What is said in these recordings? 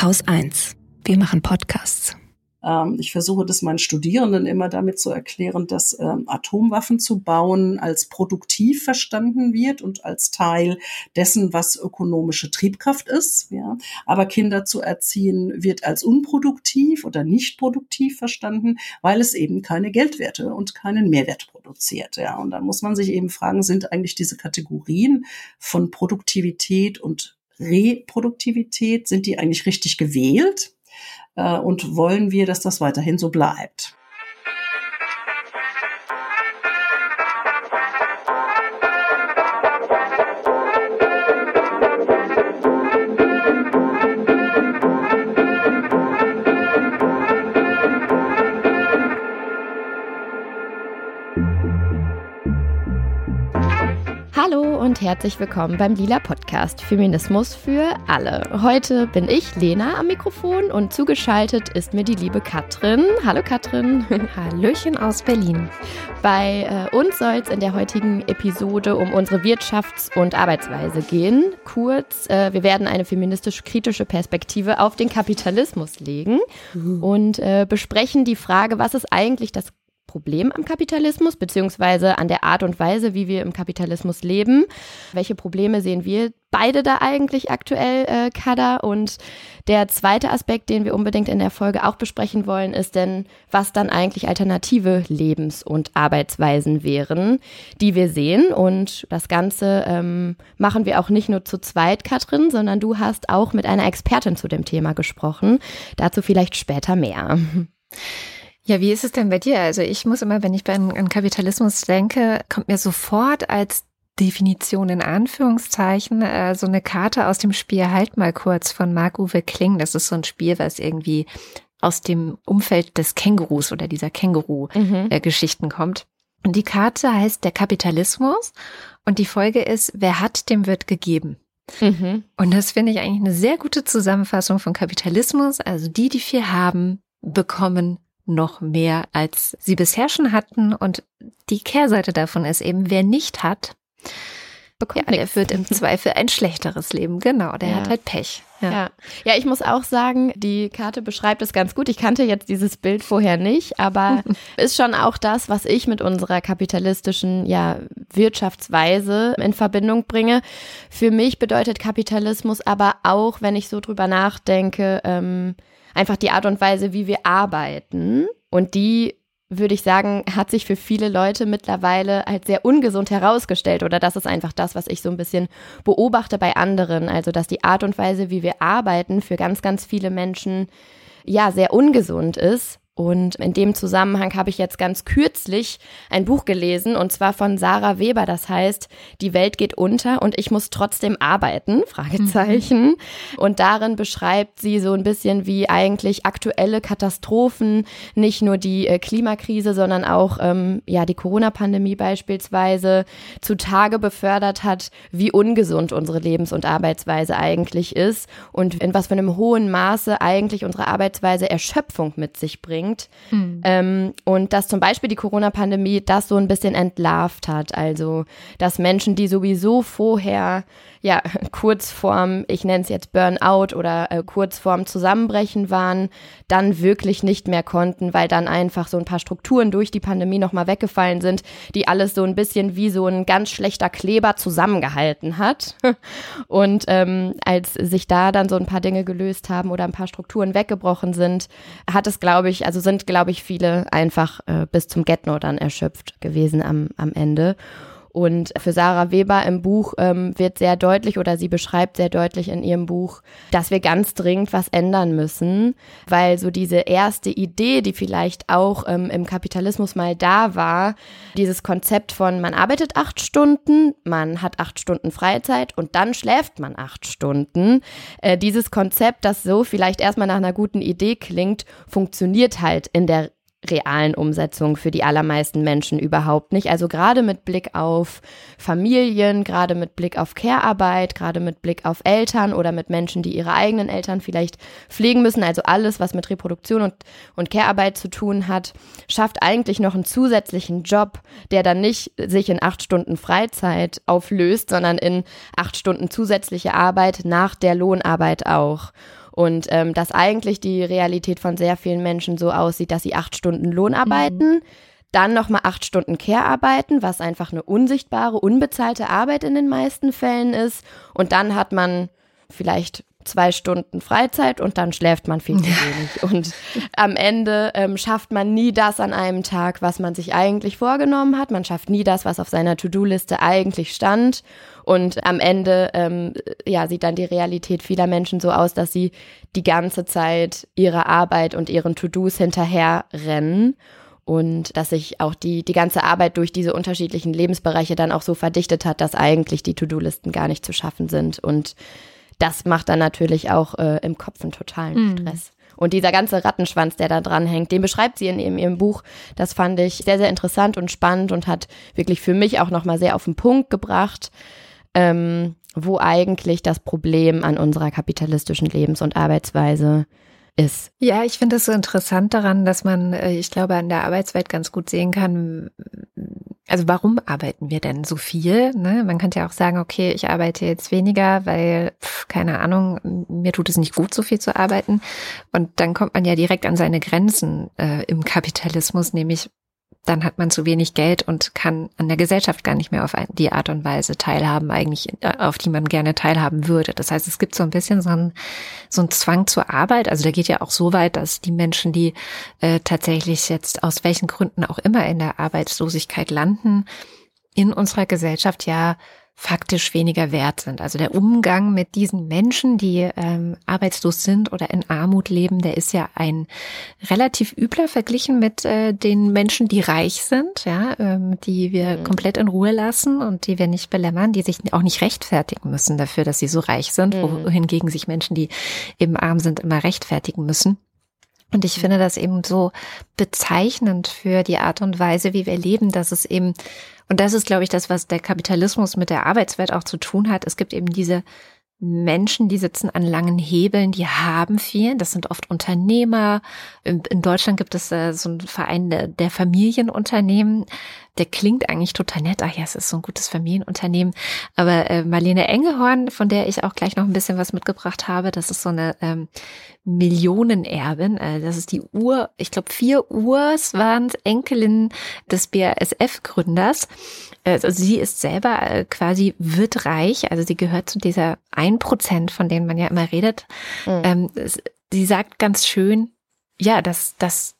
Haus 1. Wir machen Podcasts. Ähm, ich versuche das meinen Studierenden immer damit zu erklären, dass ähm, Atomwaffen zu bauen als produktiv verstanden wird und als Teil dessen, was ökonomische Triebkraft ist. Aber Kinder zu erziehen wird als unproduktiv oder nicht produktiv verstanden, weil es eben keine Geldwerte und keinen Mehrwert produziert. Und dann muss man sich eben fragen, sind eigentlich diese Kategorien von Produktivität und Reproduktivität, sind die eigentlich richtig gewählt? Äh, und wollen wir, dass das weiterhin so bleibt. Und herzlich willkommen beim Lila Podcast Feminismus für alle. Heute bin ich Lena am Mikrofon und zugeschaltet ist mir die liebe Katrin. Hallo Katrin. Hallöchen aus Berlin. Bei äh, uns soll es in der heutigen Episode um unsere Wirtschafts- und Arbeitsweise gehen. Kurz, äh, wir werden eine feministisch-kritische Perspektive auf den Kapitalismus legen mhm. und äh, besprechen die Frage, was ist eigentlich das Problem am Kapitalismus, beziehungsweise an der Art und Weise, wie wir im Kapitalismus leben. Welche Probleme sehen wir beide da eigentlich aktuell, äh, Kada? Und der zweite Aspekt, den wir unbedingt in der Folge auch besprechen wollen, ist denn, was dann eigentlich alternative Lebens- und Arbeitsweisen wären, die wir sehen. Und das Ganze ähm, machen wir auch nicht nur zu zweit, Katrin, sondern du hast auch mit einer Expertin zu dem Thema gesprochen. Dazu vielleicht später mehr. Ja, wie ist es denn bei dir? Also ich muss immer, wenn ich an Kapitalismus denke, kommt mir sofort als Definition in Anführungszeichen äh, so eine Karte aus dem Spiel Halt mal kurz von Marc-Uwe Kling. Das ist so ein Spiel, was irgendwie aus dem Umfeld des Kängurus oder dieser Känguru-Geschichten mhm. äh, kommt. Und die Karte heißt der Kapitalismus und die Folge ist, wer hat, dem wird gegeben. Mhm. Und das finde ich eigentlich eine sehr gute Zusammenfassung von Kapitalismus. Also die, die viel haben, bekommen noch mehr, als sie bisher schon hatten. Und die Kehrseite davon ist eben, wer nicht hat, bekommt ja, der führt im Zweifel ein schlechteres Leben. Genau, der ja. hat halt Pech. Ja. ja. ja, ich muss auch sagen, die Karte beschreibt es ganz gut. Ich kannte jetzt dieses Bild vorher nicht, aber ist schon auch das, was ich mit unserer kapitalistischen ja, Wirtschaftsweise in Verbindung bringe. Für mich bedeutet Kapitalismus aber auch, wenn ich so drüber nachdenke, ähm, einfach die Art und Weise, wie wir arbeiten. Und die, würde ich sagen, hat sich für viele Leute mittlerweile als sehr ungesund herausgestellt. Oder das ist einfach das, was ich so ein bisschen beobachte bei anderen. Also, dass die Art und Weise, wie wir arbeiten, für ganz, ganz viele Menschen ja sehr ungesund ist und in dem Zusammenhang habe ich jetzt ganz kürzlich ein Buch gelesen und zwar von Sarah Weber, das heißt, die Welt geht unter und ich muss trotzdem arbeiten, Fragezeichen. Und darin beschreibt sie so ein bisschen, wie eigentlich aktuelle Katastrophen, nicht nur die äh, Klimakrise, sondern auch ähm, ja die Corona-Pandemie beispielsweise zutage befördert hat, wie ungesund unsere Lebens- und Arbeitsweise eigentlich ist und in was für einem hohen Maße eigentlich unsere Arbeitsweise Erschöpfung mit sich bringt bringt. Mhm. Ähm, und dass zum Beispiel die Corona-Pandemie das so ein bisschen entlarvt hat. Also, dass Menschen, die sowieso vorher ja, kurz vorm, ich nenne es jetzt Burnout oder äh, kurz Zusammenbrechen waren, dann wirklich nicht mehr konnten, weil dann einfach so ein paar Strukturen durch die Pandemie nochmal weggefallen sind, die alles so ein bisschen wie so ein ganz schlechter Kleber zusammengehalten hat. Und ähm, als sich da dann so ein paar Dinge gelöst haben oder ein paar Strukturen weggebrochen sind, hat es, glaube ich, also sind, glaube ich, viele einfach äh, bis zum Get-No dann erschöpft gewesen am, am Ende. Und für Sarah Weber im Buch ähm, wird sehr deutlich oder sie beschreibt sehr deutlich in ihrem Buch, dass wir ganz dringend was ändern müssen, weil so diese erste Idee, die vielleicht auch ähm, im Kapitalismus mal da war, dieses Konzept von man arbeitet acht Stunden, man hat acht Stunden Freizeit und dann schläft man acht Stunden. Äh, dieses Konzept, das so vielleicht erstmal nach einer guten Idee klingt, funktioniert halt in der realen Umsetzung für die allermeisten Menschen überhaupt nicht. Also gerade mit Blick auf Familien, gerade mit Blick auf Care-Arbeit, gerade mit Blick auf Eltern oder mit Menschen, die ihre eigenen Eltern vielleicht pflegen müssen, also alles, was mit Reproduktion und, und Care-Arbeit zu tun hat, schafft eigentlich noch einen zusätzlichen Job, der dann nicht sich in acht Stunden Freizeit auflöst, sondern in acht Stunden zusätzliche Arbeit nach der Lohnarbeit auch. Und ähm, dass eigentlich die Realität von sehr vielen Menschen so aussieht, dass sie acht Stunden Lohn arbeiten, mhm. dann nochmal acht Stunden Care arbeiten, was einfach eine unsichtbare, unbezahlte Arbeit in den meisten Fällen ist. Und dann hat man vielleicht zwei Stunden Freizeit und dann schläft man viel zu wenig. Und am Ende ähm, schafft man nie das an einem Tag, was man sich eigentlich vorgenommen hat. Man schafft nie das, was auf seiner To-Do-Liste eigentlich stand. Und am Ende ähm, ja, sieht dann die Realität vieler Menschen so aus, dass sie die ganze Zeit ihrer Arbeit und ihren To-Dos hinterher rennen und dass sich auch die, die ganze Arbeit durch diese unterschiedlichen Lebensbereiche dann auch so verdichtet hat, dass eigentlich die To-Do-Listen gar nicht zu schaffen sind. Und das macht dann natürlich auch äh, im Kopf einen totalen mhm. Stress. Und dieser ganze Rattenschwanz, der da dran hängt, den beschreibt sie in ihrem, ihrem Buch. Das fand ich sehr, sehr interessant und spannend und hat wirklich für mich auch nochmal sehr auf den Punkt gebracht, ähm, wo eigentlich das Problem an unserer kapitalistischen Lebens- und Arbeitsweise ist. Ja, ich finde es so interessant daran, dass man, äh, ich glaube, an der Arbeitswelt ganz gut sehen kann, also warum arbeiten wir denn so viel? Ne? Man könnte ja auch sagen, okay, ich arbeite jetzt weniger, weil, pf, keine Ahnung, mir tut es nicht gut, so viel zu arbeiten. Und dann kommt man ja direkt an seine Grenzen äh, im Kapitalismus, nämlich dann hat man zu wenig Geld und kann an der Gesellschaft gar nicht mehr auf die Art und Weise teilhaben, eigentlich, äh, auf die man gerne teilhaben würde. Das heißt, es gibt so ein bisschen so einen, so einen Zwang zur Arbeit. Also der geht ja auch so weit, dass die Menschen, die äh, tatsächlich jetzt aus welchen Gründen auch immer in der Arbeitslosigkeit landen, in unserer Gesellschaft ja faktisch weniger wert sind. Also der Umgang mit diesen Menschen, die ähm, arbeitslos sind oder in Armut leben, der ist ja ein relativ übler verglichen mit äh, den Menschen, die reich sind, ja, ähm, die wir mhm. komplett in Ruhe lassen und die wir nicht belämmern, die sich auch nicht rechtfertigen müssen dafür, dass sie so reich sind, mhm. wohingegen sich Menschen, die eben arm sind, immer rechtfertigen müssen. Und ich finde das eben so bezeichnend für die Art und Weise, wie wir leben, dass es eben und das ist, glaube ich, das, was der Kapitalismus mit der Arbeitswelt auch zu tun hat. Es gibt eben diese Menschen, die sitzen an langen Hebeln, die haben viel. Das sind oft Unternehmer. In, Deutschland gibt es äh, so einen Verein der, der, Familienunternehmen. Der klingt eigentlich total nett. Ach ja, es ist so ein gutes Familienunternehmen. Aber äh, Marlene Engehorn, von der ich auch gleich noch ein bisschen was mitgebracht habe, das ist so eine ähm, Millionenerbin. Äh, das ist die Ur, ich glaube, vier Urs waren Enkelin des BASF-Gründers. Also sie ist selber äh, quasi wird reich, also sie gehört zu dieser ein Prozent, von denen man ja immer redet. Mhm. Ähm, sie sagt ganz schön, ja, dass, dass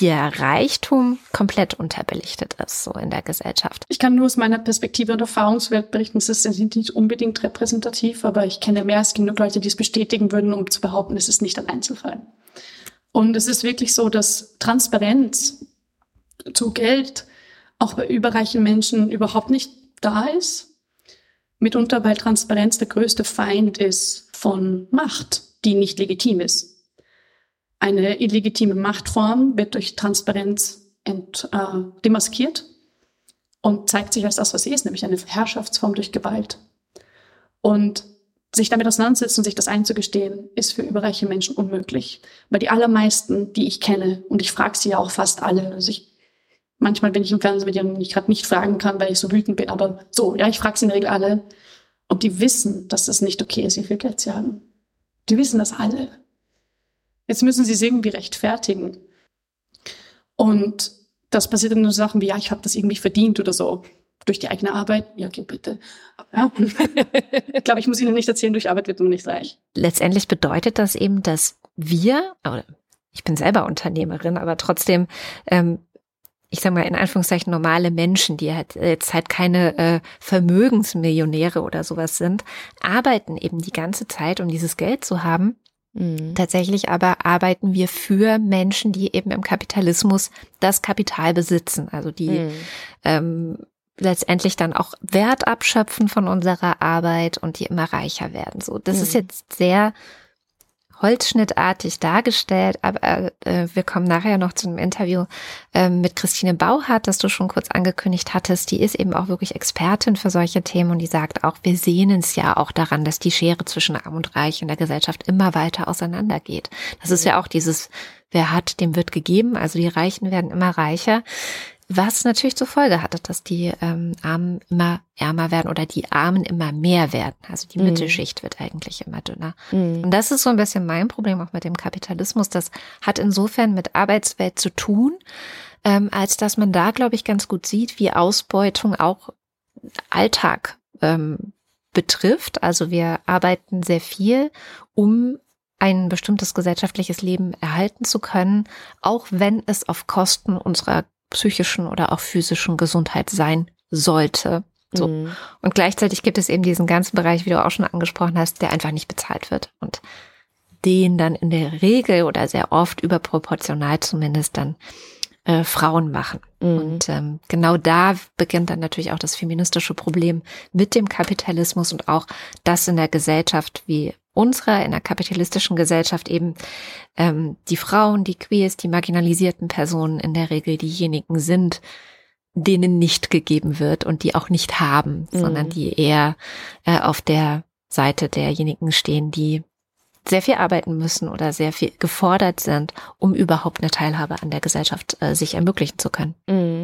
der Reichtum komplett unterbelichtet ist, so in der Gesellschaft. Ich kann nur aus meiner Perspektive und Erfahrungswelt berichten, es ist nicht unbedingt repräsentativ, aber ich kenne mehr als genug Leute, die es bestätigen würden, um zu behaupten, es ist nicht ein Einzelfall. Und es ist wirklich so, dass Transparenz zu Geld auch bei überreichen Menschen überhaupt nicht da ist. Mitunter, weil Transparenz der größte Feind ist von Macht, die nicht legitim ist. Eine illegitime Machtform wird durch Transparenz ent, äh, demaskiert und zeigt sich als das, was sie ist, nämlich eine Herrschaftsform durch Gewalt. Und sich damit auseinandersetzen sich das einzugestehen, ist für überreiche Menschen unmöglich. Weil die allermeisten, die ich kenne, und ich frage sie ja auch fast alle, also ich manchmal bin ich im Fernsehen mit denen ich gerade nicht fragen kann, weil ich so wütend bin, aber so, ja, ich frage sie in der Regel alle. Und die wissen, dass das nicht okay ist, wie viel Geld sie haben. Die wissen das alle. Jetzt müssen sie es irgendwie rechtfertigen. Und das passiert in so Sachen wie, ja, ich habe das irgendwie verdient oder so. Durch die eigene Arbeit. Ja, okay, bitte. Ja. ich glaube, ich muss Ihnen nicht erzählen, durch Arbeit wird man nicht reich. Letztendlich bedeutet das eben, dass wir, ich bin selber Unternehmerin, aber trotzdem ähm, ich sag mal in Anführungszeichen normale Menschen, die halt jetzt halt keine äh, Vermögensmillionäre oder sowas sind, arbeiten eben die ganze Zeit, um dieses Geld zu haben. Mhm. Tatsächlich aber arbeiten wir für Menschen, die eben im Kapitalismus das Kapital besitzen, also die mhm. ähm, letztendlich dann auch Wert abschöpfen von unserer Arbeit und die immer reicher werden. So, das mhm. ist jetzt sehr holzschnittartig dargestellt, aber äh, wir kommen nachher noch zu einem Interview äh, mit Christine Bauhardt, das du schon kurz angekündigt hattest. Die ist eben auch wirklich Expertin für solche Themen und die sagt auch, wir sehen es ja auch daran, dass die Schere zwischen Arm und Reich in der Gesellschaft immer weiter auseinandergeht. Das ist ja auch dieses, wer hat, dem wird gegeben, also die Reichen werden immer reicher. Was natürlich zur Folge hatte, dass die ähm, Armen immer ärmer werden oder die Armen immer mehr werden. Also die mhm. Mittelschicht wird eigentlich immer dünner. Mhm. Und das ist so ein bisschen mein Problem auch mit dem Kapitalismus. Das hat insofern mit Arbeitswelt zu tun, ähm, als dass man da, glaube ich, ganz gut sieht, wie Ausbeutung auch Alltag ähm, betrifft. Also wir arbeiten sehr viel, um ein bestimmtes gesellschaftliches Leben erhalten zu können, auch wenn es auf Kosten unserer psychischen oder auch physischen Gesundheit sein sollte. So. Mhm. Und gleichzeitig gibt es eben diesen ganzen Bereich, wie du auch schon angesprochen hast, der einfach nicht bezahlt wird und den dann in der Regel oder sehr oft überproportional zumindest dann äh, Frauen machen. Mhm. Und ähm, genau da beginnt dann natürlich auch das feministische Problem mit dem Kapitalismus und auch das in der Gesellschaft wie unserer, in der kapitalistischen Gesellschaft eben ähm, die Frauen, die Queers, die marginalisierten Personen in der Regel diejenigen sind, denen nicht gegeben wird und die auch nicht haben, mhm. sondern die eher äh, auf der Seite derjenigen stehen, die sehr viel arbeiten müssen oder sehr viel gefordert sind, um überhaupt eine Teilhabe an der Gesellschaft äh, sich ermöglichen zu können. Mhm.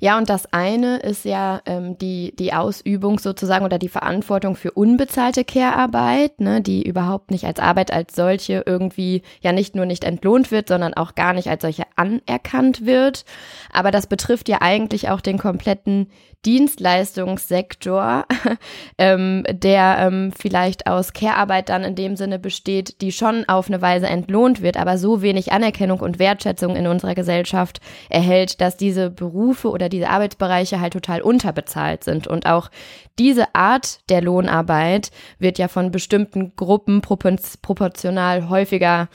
Ja, und das eine ist ja ähm, die, die Ausübung sozusagen oder die Verantwortung für unbezahlte Care-Arbeit, ne, die überhaupt nicht als Arbeit als solche irgendwie ja nicht nur nicht entlohnt wird, sondern auch gar nicht als solche anerkannt wird. Aber das betrifft ja eigentlich auch den kompletten Dienstleistungssektor, ähm, der ähm, vielleicht aus Care-Arbeit dann in dem Sinne besteht, die schon auf eine Weise entlohnt wird, aber so wenig Anerkennung und Wertschätzung in unserer Gesellschaft erhält, dass diese Berufe oder diese Arbeitsbereiche halt total unterbezahlt sind. Und auch diese Art der Lohnarbeit wird ja von bestimmten Gruppen proportional häufiger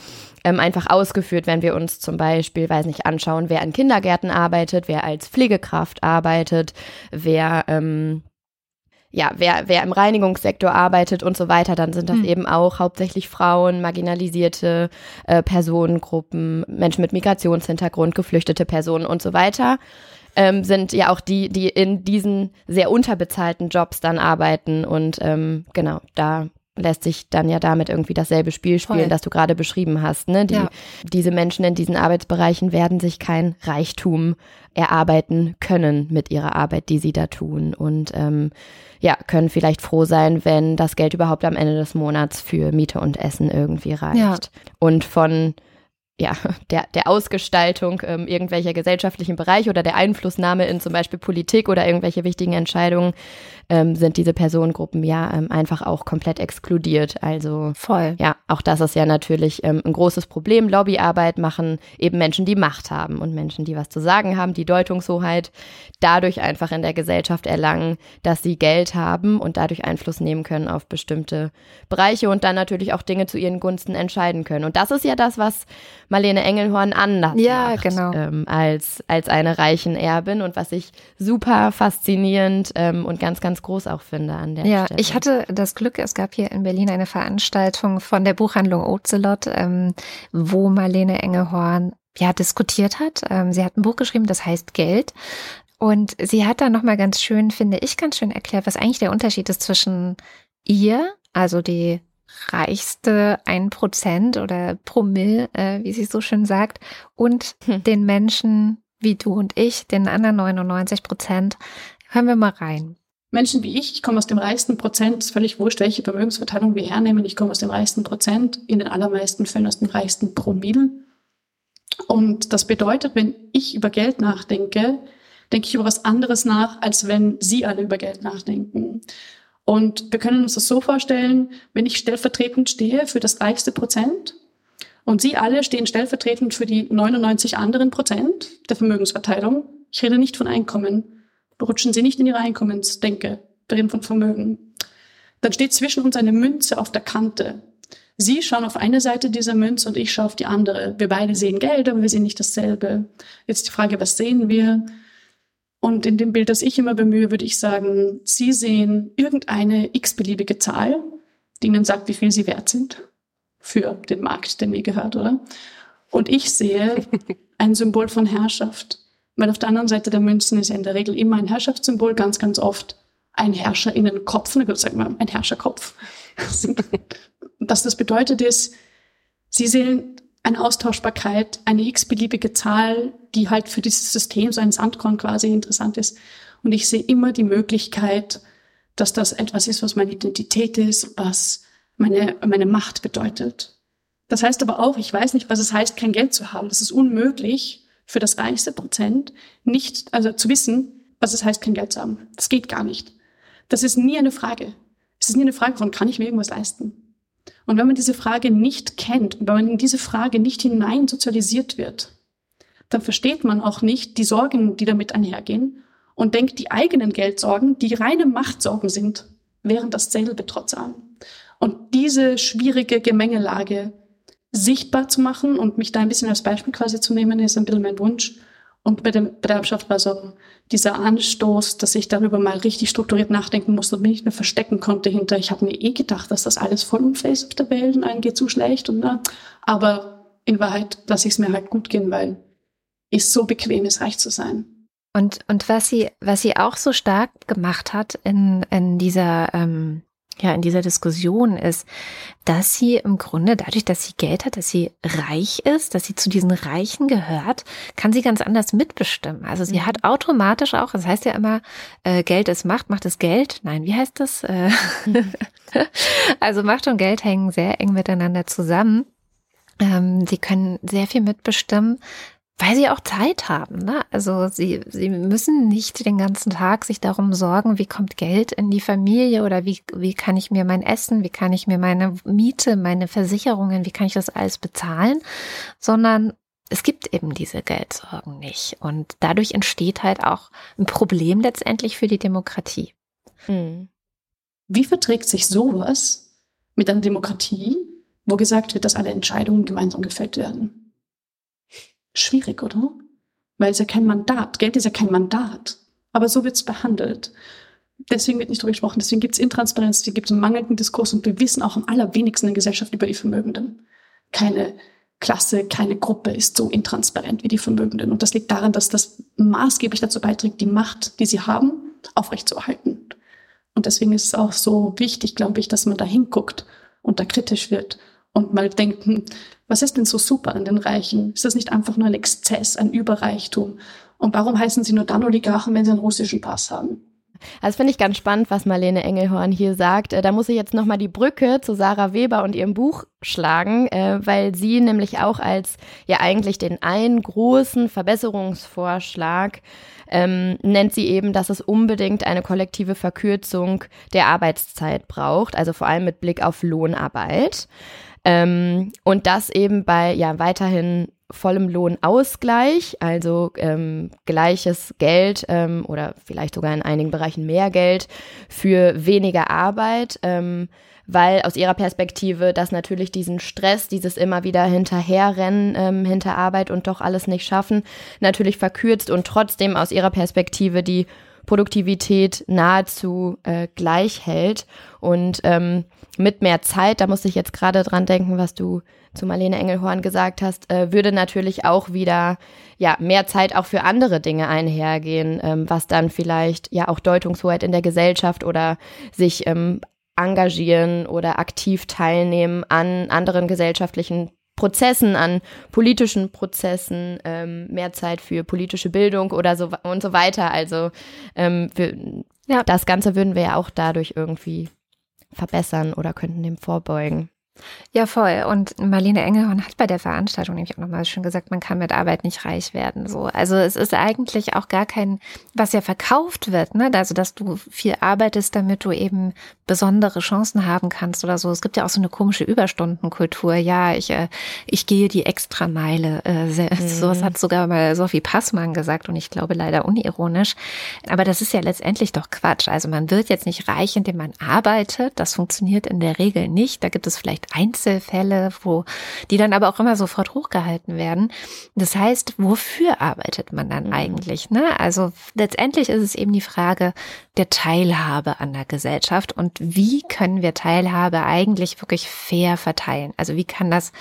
ähm, einfach ausgeführt, wenn wir uns zum Beispiel, weiß nicht, anschauen, wer in Kindergärten arbeitet, wer als Pflegekraft arbeitet, wer ähm, ja, wer, wer im Reinigungssektor arbeitet und so weiter, dann sind das hm. eben auch hauptsächlich Frauen, marginalisierte äh, Personengruppen, Menschen mit Migrationshintergrund, geflüchtete Personen und so weiter. Ähm, sind ja auch die, die in diesen sehr unterbezahlten Jobs dann arbeiten und ähm, genau, da lässt sich dann ja damit irgendwie dasselbe Spiel spielen, Voll. das du gerade beschrieben hast. Ne? Die, ja. Diese Menschen in diesen Arbeitsbereichen werden sich kein Reichtum erarbeiten können mit ihrer Arbeit, die sie da tun. Und ähm, ja, können vielleicht froh sein, wenn das Geld überhaupt am Ende des Monats für Miete und Essen irgendwie reicht. Ja. Und von ja, der, der Ausgestaltung ähm, irgendwelcher gesellschaftlichen Bereiche oder der Einflussnahme in zum Beispiel Politik oder irgendwelche wichtigen Entscheidungen ähm, sind diese Personengruppen ja ähm, einfach auch komplett exkludiert. Also voll. Ja, auch das ist ja natürlich ähm, ein großes Problem. Lobbyarbeit machen eben Menschen, die Macht haben und Menschen, die was zu sagen haben, die Deutungshoheit dadurch einfach in der Gesellschaft erlangen, dass sie Geld haben und dadurch Einfluss nehmen können auf bestimmte Bereiche und dann natürlich auch Dinge zu ihren Gunsten entscheiden können. Und das ist ja das, was Marlene Engelhorn anders ja, macht genau. ähm, als, als eine reichen Erbin und was ich super faszinierend ähm, und ganz, ganz groß auch finde an der ja, Stelle. ich hatte das Glück, es gab hier in Berlin eine Veranstaltung von der Buchhandlung Ocelot, ähm, wo Marlene Engelhorn ja diskutiert hat. Ähm, sie hat ein Buch geschrieben, das heißt Geld. Und sie hat da nochmal ganz schön, finde ich, ganz schön erklärt, was eigentlich der Unterschied ist zwischen ihr, also die reichste ein Prozent oder Promille, äh, wie sie so schön sagt, und hm. den Menschen wie du und ich, den anderen 99 Prozent. Hören wir mal rein. Menschen wie ich, ich komme aus dem reichsten Prozent, ist völlig wurscht, welche Vermögensverteilung wir hernehmen. Ich komme aus dem reichsten Prozent, in den allermeisten Fällen aus dem reichsten Promille. Und das bedeutet, wenn ich über Geld nachdenke, denke ich über was anderes nach, als wenn Sie alle über Geld nachdenken. Und wir können uns das so vorstellen, wenn ich stellvertretend stehe für das reichste Prozent und Sie alle stehen stellvertretend für die 99 anderen Prozent der Vermögensverteilung. Ich rede nicht von Einkommen. Rutschen Sie nicht in Ihre Einkommensdenke. Wir reden von Vermögen. Dann steht zwischen uns eine Münze auf der Kante. Sie schauen auf eine Seite dieser Münze und ich schaue auf die andere. Wir beide sehen Geld, aber wir sehen nicht dasselbe. Jetzt die Frage, was sehen wir? Und in dem Bild, das ich immer bemühe, würde ich sagen, Sie sehen irgendeine x-beliebige Zahl, die Ihnen sagt, wie viel Sie wert sind für den Markt, der mir gehört, oder? Und ich sehe ein Symbol von Herrschaft. Weil auf der anderen Seite der Münzen ist ja in der Regel immer ein Herrschaftssymbol, ganz, ganz oft ein Herrscherinnenkopf, na gut, sagen wir ein Herrscherkopf. Was das bedeutet ist, Sie sehen eine Austauschbarkeit, eine x-beliebige Zahl, die halt für dieses System, so ein Sandkorn quasi interessant ist. Und ich sehe immer die Möglichkeit, dass das etwas ist, was meine Identität ist, was meine, meine Macht bedeutet. Das heißt aber auch, ich weiß nicht, was es heißt, kein Geld zu haben. Das ist unmöglich für das reichste Prozent, nicht, also zu wissen, was es heißt, kein Geld zu haben. Das geht gar nicht. Das ist nie eine Frage. Es ist nie eine Frage von, kann ich mir irgendwas leisten? Und wenn man diese Frage nicht kennt, wenn man in diese Frage nicht hinein sozialisiert wird, dann versteht man auch nicht die Sorgen, die damit einhergehen und denkt, die eigenen Geldsorgen, die reine Machtsorgen sind, wären dasselbe trotz allem. Und diese schwierige Gemengelage sichtbar zu machen und mich da ein bisschen als Beispiel quasi zu nehmen, ist ein bisschen mein Wunsch. Und bei, dem, Erbschaft war so dieser Anstoß, dass ich darüber mal richtig strukturiert nachdenken musste und mich nicht mehr verstecken konnte hinter, ich habe mir eh gedacht, dass das alles voll unfair ist auf der Welt und allen geht so schlecht und na, aber in Wahrheit lasse ich es mir halt gut gehen, weil es so bequem ist, reich zu sein. Und, und was sie, was sie auch so stark gemacht hat in, in dieser ähm, ja in dieser Diskussion ist, dass sie im Grunde dadurch, dass sie Geld hat, dass sie reich ist, dass sie zu diesen Reichen gehört, kann sie ganz anders mitbestimmen. Also sie mhm. hat automatisch auch, das heißt ja immer, äh, Geld ist Macht, Macht ist Geld. Nein, wie heißt das? Äh, also Macht und Geld hängen sehr eng miteinander zusammen. Ähm, sie können sehr viel mitbestimmen, weil sie auch Zeit haben. Ne? Also sie, sie müssen nicht den ganzen Tag sich darum sorgen, wie kommt Geld in die Familie oder wie, wie kann ich mir mein Essen, wie kann ich mir meine Miete, meine Versicherungen, wie kann ich das alles bezahlen, sondern es gibt eben diese Geldsorgen nicht. Und dadurch entsteht halt auch ein Problem letztendlich für die Demokratie. Hm. Wie verträgt sich sowas mit einer Demokratie, wo gesagt wird, dass alle Entscheidungen gemeinsam gefällt werden? Schwierig, oder? Weil es ja kein Mandat, Geld ist ja kein Mandat. Aber so wird es behandelt. Deswegen wird nicht darüber gesprochen, deswegen gibt es Intransparenz, deswegen gibt es einen mangelnden Diskurs und wir wissen auch am allerwenigsten in der Gesellschaft über die Vermögenden. Keine Klasse, keine Gruppe ist so intransparent wie die Vermögenden. Und das liegt daran, dass das maßgeblich dazu beiträgt, die Macht, die sie haben, aufrechtzuerhalten. Und deswegen ist es auch so wichtig, glaube ich, dass man da hinguckt und da kritisch wird und mal denkt, hm, was ist denn so super an den Reichen? Ist das nicht einfach nur ein Exzess, ein Überreichtum? Und warum heißen sie nur dann Oligarchen, wenn sie einen russischen Pass haben? Also finde ich ganz spannend, was Marlene Engelhorn hier sagt. Äh, da muss ich jetzt nochmal die Brücke zu Sarah Weber und ihrem Buch schlagen, äh, weil sie nämlich auch als ja eigentlich den einen großen Verbesserungsvorschlag ähm, nennt sie eben, dass es unbedingt eine kollektive Verkürzung der Arbeitszeit braucht, also vor allem mit Blick auf Lohnarbeit. Ähm, und das eben bei ja weiterhin vollem Lohnausgleich, also ähm, gleiches Geld ähm, oder vielleicht sogar in einigen Bereichen mehr Geld für weniger Arbeit, ähm, weil aus ihrer Perspektive das natürlich diesen Stress, dieses immer wieder hinterherrennen ähm, hinter Arbeit und doch alles nicht schaffen, natürlich verkürzt und trotzdem aus ihrer Perspektive die Produktivität nahezu äh, gleich hält. Und ähm, mit mehr Zeit, da musste ich jetzt gerade dran denken, was du zu Marlene Engelhorn gesagt hast, äh, würde natürlich auch wieder ja mehr Zeit auch für andere Dinge einhergehen, ähm, was dann vielleicht ja auch Deutungshoheit in der Gesellschaft oder sich ähm, engagieren oder aktiv teilnehmen an anderen gesellschaftlichen Prozessen, an politischen Prozessen, ähm, mehr Zeit für politische Bildung oder so und so weiter. Also ähm, für, ja. das Ganze würden wir ja auch dadurch irgendwie verbessern oder könnten dem vorbeugen. Ja, voll. Und Marlene Engelhorn hat bei der Veranstaltung nämlich auch nochmal schon gesagt, man kann mit Arbeit nicht reich werden. So, also es ist eigentlich auch gar kein, was ja verkauft wird, ne? Also dass du viel arbeitest, damit du eben besondere Chancen haben kannst oder so. Es gibt ja auch so eine komische Überstundenkultur. Ja, ich äh, ich gehe die Extrameile. Äh, mhm. Sowas hat sogar mal Sophie Passmann gesagt und ich glaube leider unironisch. Aber das ist ja letztendlich doch Quatsch. Also man wird jetzt nicht reich, indem man arbeitet. Das funktioniert in der Regel nicht. Da gibt es vielleicht Einzelfälle, wo die dann aber auch immer sofort hochgehalten werden. Das heißt, wofür arbeitet man dann mhm. eigentlich? Ne? Also letztendlich ist es eben die Frage der Teilhabe an der Gesellschaft und wie können wir Teilhabe eigentlich wirklich fair verteilen? Also wie kann das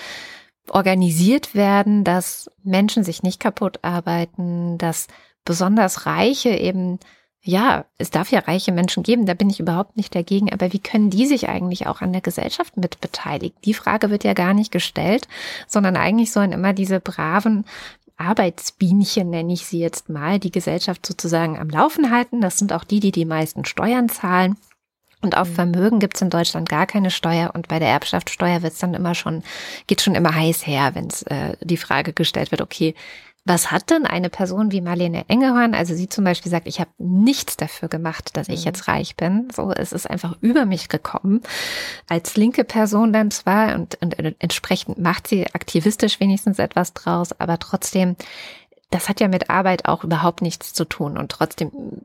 organisiert werden, dass Menschen sich nicht kaputt arbeiten, dass besonders Reiche eben ja, es darf ja reiche Menschen geben, da bin ich überhaupt nicht dagegen, aber wie können die sich eigentlich auch an der Gesellschaft mit beteiligen? Die Frage wird ja gar nicht gestellt, sondern eigentlich sollen immer diese braven Arbeitsbienchen, nenne ich sie jetzt mal, die Gesellschaft sozusagen am Laufen halten. Das sind auch die, die die meisten Steuern zahlen. Und auf mhm. Vermögen gibt es in Deutschland gar keine Steuer und bei der Erbschaftssteuer wird es dann immer schon, geht schon immer heiß her, wenn es äh, die Frage gestellt wird, okay, was hat denn eine Person wie Marlene Engehorn? Also sie zum Beispiel sagt, ich habe nichts dafür gemacht, dass ich mhm. jetzt reich bin. So, es ist einfach über mich gekommen. Als linke Person dann zwar und, und entsprechend macht sie aktivistisch wenigstens etwas draus, aber trotzdem, das hat ja mit Arbeit auch überhaupt nichts zu tun und trotzdem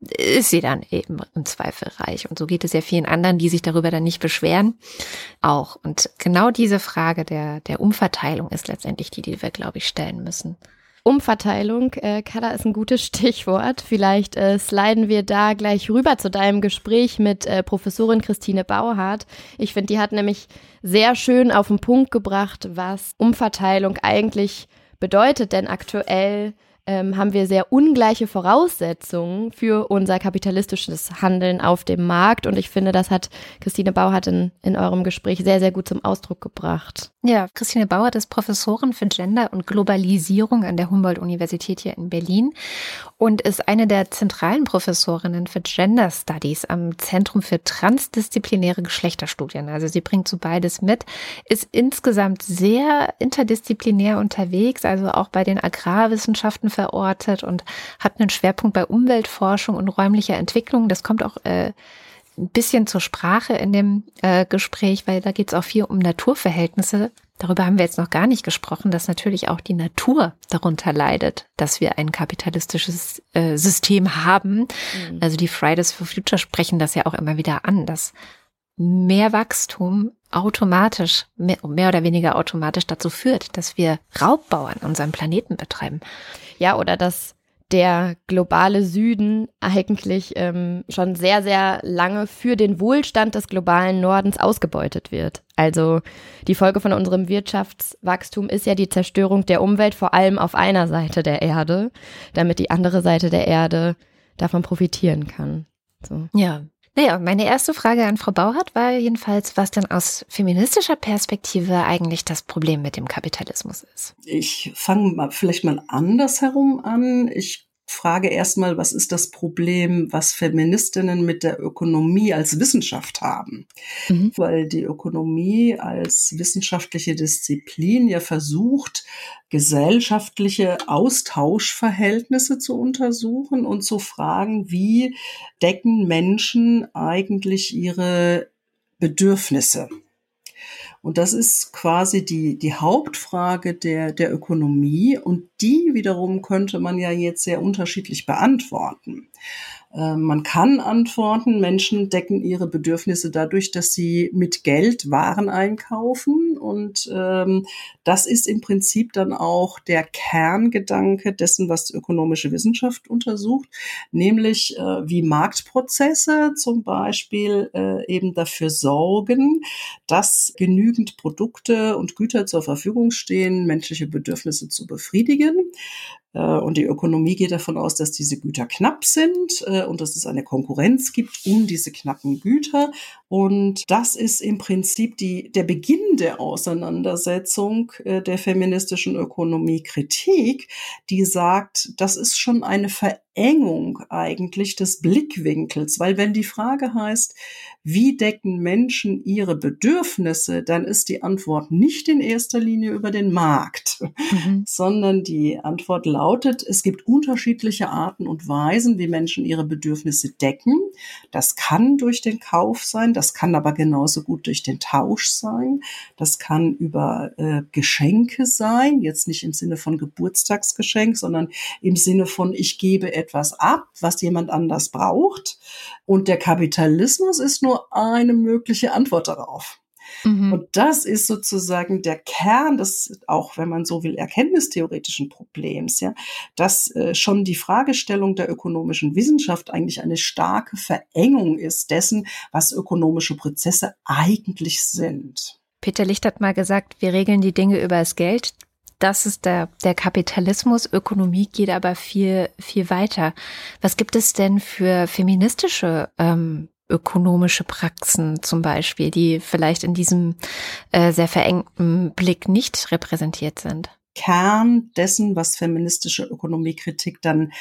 ist sie dann eben im Zweifel reich. Und so geht es ja vielen anderen, die sich darüber dann nicht beschweren, auch. Und genau diese Frage der, der Umverteilung ist letztendlich die, die wir, glaube ich, stellen müssen. Umverteilung, äh, Kada ist ein gutes Stichwort. Vielleicht äh, sliden wir da gleich rüber zu deinem Gespräch mit äh, Professorin Christine Bauhardt. Ich finde, die hat nämlich sehr schön auf den Punkt gebracht, was Umverteilung eigentlich bedeutet, denn aktuell ähm, haben wir sehr ungleiche Voraussetzungen für unser kapitalistisches Handeln auf dem Markt. Und ich finde, das hat Christine Bauhardt in, in eurem Gespräch sehr, sehr gut zum Ausdruck gebracht. Ja, Christine Bauhardt ist Professorin für Gender und Globalisierung an der Humboldt-Universität hier in Berlin und ist eine der zentralen Professorinnen für Gender Studies am Zentrum für transdisziplinäre Geschlechterstudien. Also sie bringt so beides mit, ist insgesamt sehr interdisziplinär unterwegs, also auch bei den Agrarwissenschaften verortet und hat einen Schwerpunkt bei Umweltforschung und räumlicher Entwicklung. Das kommt auch äh, ein bisschen zur Sprache in dem äh, Gespräch, weil da geht es auch viel um Naturverhältnisse. Darüber haben wir jetzt noch gar nicht gesprochen, dass natürlich auch die Natur darunter leidet, dass wir ein kapitalistisches äh, System haben. Mhm. Also die Fridays for Future sprechen das ja auch immer wieder an, dass mehr Wachstum automatisch, mehr, mehr oder weniger automatisch dazu führt, dass wir Raubbau an unserem Planeten betreiben. Ja, oder dass der globale Süden eigentlich ähm, schon sehr, sehr lange für den Wohlstand des globalen Nordens ausgebeutet wird. Also die Folge von unserem Wirtschaftswachstum ist ja die Zerstörung der Umwelt, vor allem auf einer Seite der Erde, damit die andere Seite der Erde davon profitieren kann. So. Ja, naja, meine erste Frage an Frau Bauhardt war jedenfalls, was denn aus feministischer Perspektive eigentlich das Problem mit dem Kapitalismus ist. Ich fange mal vielleicht mal andersherum an. Ich frage erstmal, was ist das Problem, was Feministinnen mit der Ökonomie als Wissenschaft haben? Mhm. Weil die Ökonomie als wissenschaftliche Disziplin ja versucht, gesellschaftliche Austauschverhältnisse zu untersuchen und zu fragen, wie decken Menschen eigentlich ihre Bedürfnisse? Und das ist quasi die, die Hauptfrage der, der Ökonomie. Und die wiederum könnte man ja jetzt sehr unterschiedlich beantworten. Ähm, man kann antworten, Menschen decken ihre Bedürfnisse dadurch, dass sie mit Geld Waren einkaufen. Und ähm, das ist im Prinzip dann auch der Kerngedanke dessen, was die ökonomische Wissenschaft untersucht, nämlich äh, wie Marktprozesse zum Beispiel äh, eben dafür sorgen, dass genügend Produkte und Güter zur Verfügung stehen, menschliche Bedürfnisse zu befriedigen. Äh, und die Ökonomie geht davon aus, dass diese Güter knapp sind äh, und dass es eine Konkurrenz gibt um diese knappen Güter. Und das ist im Prinzip die, der Beginn der Auseinandersetzung äh, der feministischen Ökonomiekritik, die sagt, das ist schon eine Verengung eigentlich des Blickwinkels, weil wenn die Frage heißt, wie decken Menschen ihre Bedürfnisse, dann ist die Antwort nicht in erster Linie über den Markt, mhm. sondern die Antwort lautet, es gibt unterschiedliche Arten und Weisen, wie Menschen ihre Bedürfnisse decken. Das kann durch den Kauf sein, das kann aber genauso gut durch den Tausch sein. Das kann über äh, Geschenke sein, jetzt nicht im Sinne von Geburtstagsgeschenk, sondern im Sinne von ich gebe etwas ab, was jemand anders braucht. Und der Kapitalismus ist nur eine mögliche Antwort darauf. Mhm. Und das ist sozusagen der Kern des, auch wenn man so will, erkenntnistheoretischen Problems, ja, dass äh, schon die Fragestellung der ökonomischen Wissenschaft eigentlich eine starke Verengung ist dessen, was ökonomische Prozesse eigentlich sind. Peter Licht hat mal gesagt, wir regeln die Dinge über das Geld. das ist der, der Kapitalismus. Ökonomie geht aber viel, viel weiter. Was gibt es denn für feministische ähm, ökonomische Praxen zum Beispiel, die vielleicht in diesem äh, sehr verengten Blick nicht repräsentiert sind? Kern dessen, was feministische Ökonomiekritik dann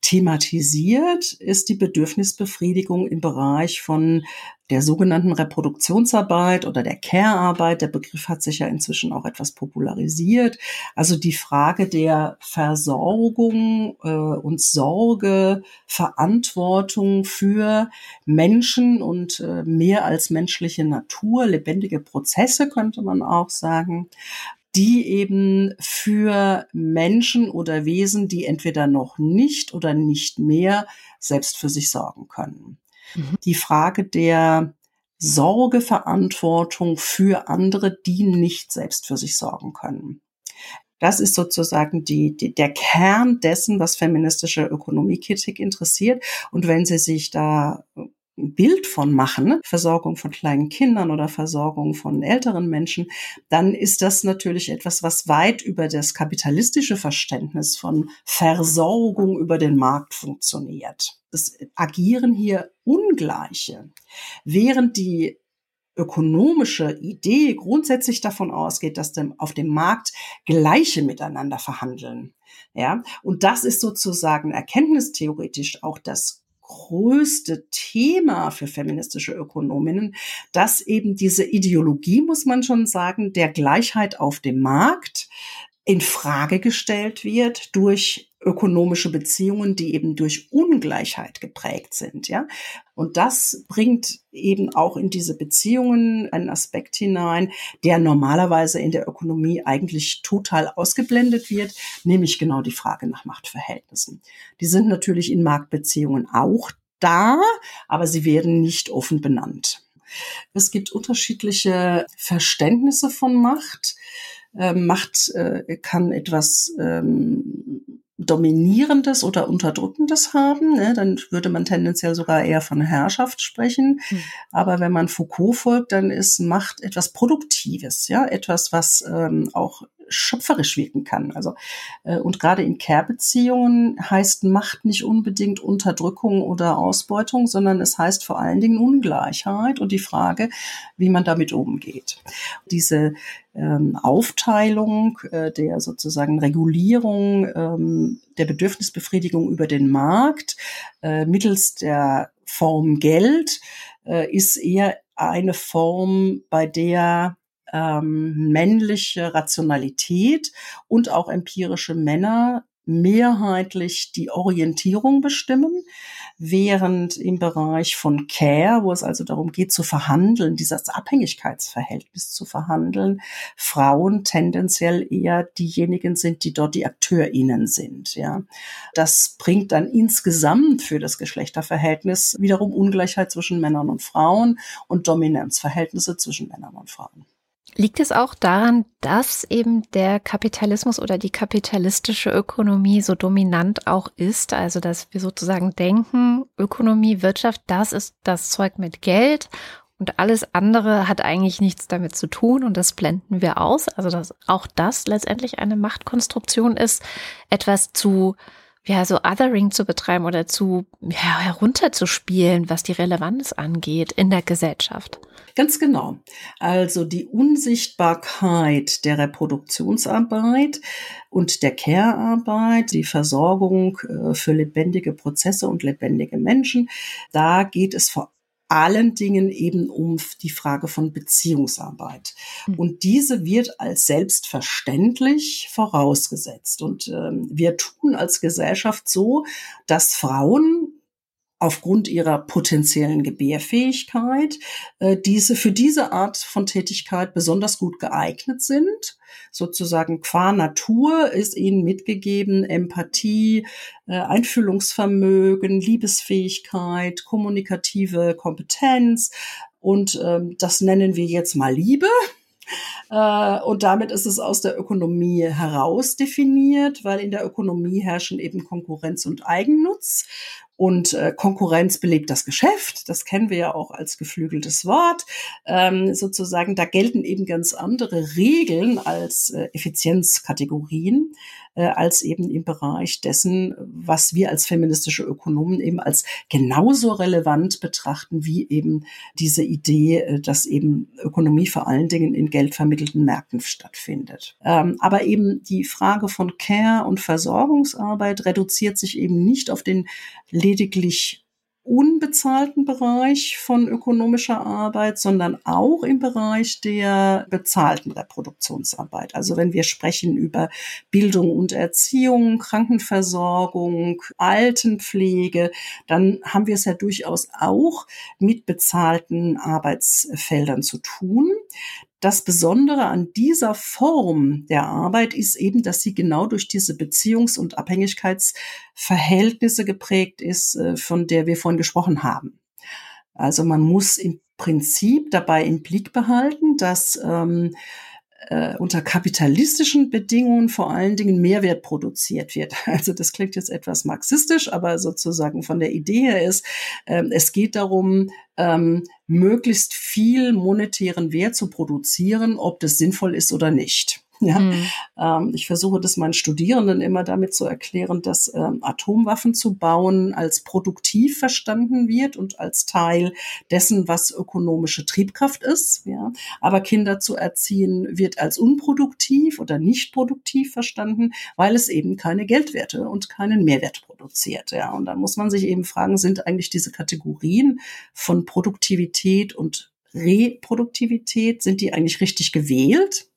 thematisiert, ist die Bedürfnisbefriedigung im Bereich von der sogenannten Reproduktionsarbeit oder der Care-Arbeit. Der Begriff hat sich ja inzwischen auch etwas popularisiert. Also die Frage der Versorgung äh, und Sorge, Verantwortung für Menschen und äh, mehr als menschliche Natur, lebendige Prozesse könnte man auch sagen die eben für Menschen oder Wesen, die entweder noch nicht oder nicht mehr selbst für sich sorgen können. Mhm. Die Frage der Sorgeverantwortung für andere, die nicht selbst für sich sorgen können. Das ist sozusagen die, die, der Kern dessen, was feministische Ökonomiekritik interessiert. Und wenn Sie sich da Bild von machen? Versorgung von kleinen Kindern oder Versorgung von älteren Menschen, dann ist das natürlich etwas, was weit über das kapitalistische Verständnis von Versorgung über den Markt funktioniert. Es agieren hier Ungleiche. Während die ökonomische Idee grundsätzlich davon ausgeht, dass dem, auf dem Markt Gleiche miteinander verhandeln. Ja, und das ist sozusagen erkenntnistheoretisch auch das größte Thema für feministische Ökonominnen, dass eben diese Ideologie, muss man schon sagen, der Gleichheit auf dem Markt in Frage gestellt wird durch ökonomische Beziehungen, die eben durch Ungleichheit geprägt sind, ja. Und das bringt eben auch in diese Beziehungen einen Aspekt hinein, der normalerweise in der Ökonomie eigentlich total ausgeblendet wird, nämlich genau die Frage nach Machtverhältnissen. Die sind natürlich in Marktbeziehungen auch da, aber sie werden nicht offen benannt. Es gibt unterschiedliche Verständnisse von Macht. Ähm, Macht äh, kann etwas ähm, Dominierendes oder Unterdrückendes haben, ne, dann würde man tendenziell sogar eher von Herrschaft sprechen. Mhm. Aber wenn man Foucault folgt, dann ist Macht etwas Produktives, ja, etwas, was ähm, auch schöpferisch wirken kann. Also äh, und gerade in Care-Beziehungen heißt Macht nicht unbedingt Unterdrückung oder Ausbeutung, sondern es heißt vor allen Dingen Ungleichheit und die Frage, wie man damit umgeht. Diese ähm, Aufteilung äh, der sozusagen Regulierung ähm, der Bedürfnisbefriedigung über den Markt äh, mittels der Form Geld äh, ist eher eine Form, bei der ähm, männliche Rationalität und auch empirische Männer mehrheitlich die Orientierung bestimmen, während im Bereich von Care, wo es also darum geht zu verhandeln, dieses Abhängigkeitsverhältnis zu verhandeln, Frauen tendenziell eher diejenigen sind, die dort die AkteurInnen sind, ja. Das bringt dann insgesamt für das Geschlechterverhältnis wiederum Ungleichheit zwischen Männern und Frauen und Dominanzverhältnisse zwischen Männern und Frauen. Liegt es auch daran, dass eben der Kapitalismus oder die kapitalistische Ökonomie so dominant auch ist? Also, dass wir sozusagen denken, Ökonomie, Wirtschaft, das ist das Zeug mit Geld und alles andere hat eigentlich nichts damit zu tun und das blenden wir aus. Also, dass auch das letztendlich eine Machtkonstruktion ist, etwas zu ja, so Othering zu betreiben oder zu ja, herunterzuspielen, was die Relevanz angeht in der Gesellschaft. Ganz genau. Also die Unsichtbarkeit der Reproduktionsarbeit und der Care-Arbeit, die Versorgung äh, für lebendige Prozesse und lebendige Menschen, da geht es vor allen Dingen eben um die Frage von Beziehungsarbeit. Mhm. Und diese wird als selbstverständlich vorausgesetzt. Und ähm, wir tun als Gesellschaft so, dass Frauen aufgrund ihrer potenziellen Gebärfähigkeit äh, diese für diese Art von Tätigkeit besonders gut geeignet sind. Sozusagen qua Natur ist ihnen mitgegeben Empathie, äh, Einfühlungsvermögen, Liebesfähigkeit, kommunikative Kompetenz und ähm, das nennen wir jetzt mal Liebe. Äh, und damit ist es aus der Ökonomie heraus definiert, weil in der Ökonomie herrschen eben Konkurrenz und Eigennutz. Und äh, Konkurrenz belebt das Geschäft, das kennen wir ja auch als geflügeltes Wort. Ähm, sozusagen, da gelten eben ganz andere Regeln als äh, Effizienzkategorien, äh, als eben im Bereich dessen, was wir als feministische Ökonomen eben als genauso relevant betrachten wie eben diese Idee, äh, dass eben Ökonomie vor allen Dingen in geldvermittelten Märkten stattfindet. Ähm, aber eben die Frage von Care und Versorgungsarbeit reduziert sich eben nicht auf den lediglich unbezahlten Bereich von ökonomischer Arbeit, sondern auch im Bereich der bezahlten Reproduktionsarbeit. Also wenn wir sprechen über Bildung und Erziehung, Krankenversorgung, Altenpflege, dann haben wir es ja durchaus auch mit bezahlten Arbeitsfeldern zu tun. Das Besondere an dieser Form der Arbeit ist eben, dass sie genau durch diese Beziehungs- und Abhängigkeitsverhältnisse geprägt ist, äh, von der wir vorhin gesprochen haben. Also man muss im Prinzip dabei im Blick behalten, dass ähm, äh, unter kapitalistischen Bedingungen vor allen Dingen Mehrwert produziert wird. Also das klingt jetzt etwas marxistisch, aber sozusagen von der Idee her ist, äh, es geht darum, ähm, möglichst viel monetären Wert zu produzieren, ob das sinnvoll ist oder nicht. Ja, mhm. ähm, ich versuche das meinen Studierenden immer damit zu erklären, dass ähm, Atomwaffen zu bauen als produktiv verstanden wird und als Teil dessen, was ökonomische Triebkraft ist. Ja, aber Kinder zu erziehen wird als unproduktiv oder nicht produktiv verstanden, weil es eben keine Geldwerte und keinen Mehrwert produziert. Ja, und dann muss man sich eben fragen, sind eigentlich diese Kategorien von Produktivität und Reproduktivität, sind die eigentlich richtig gewählt?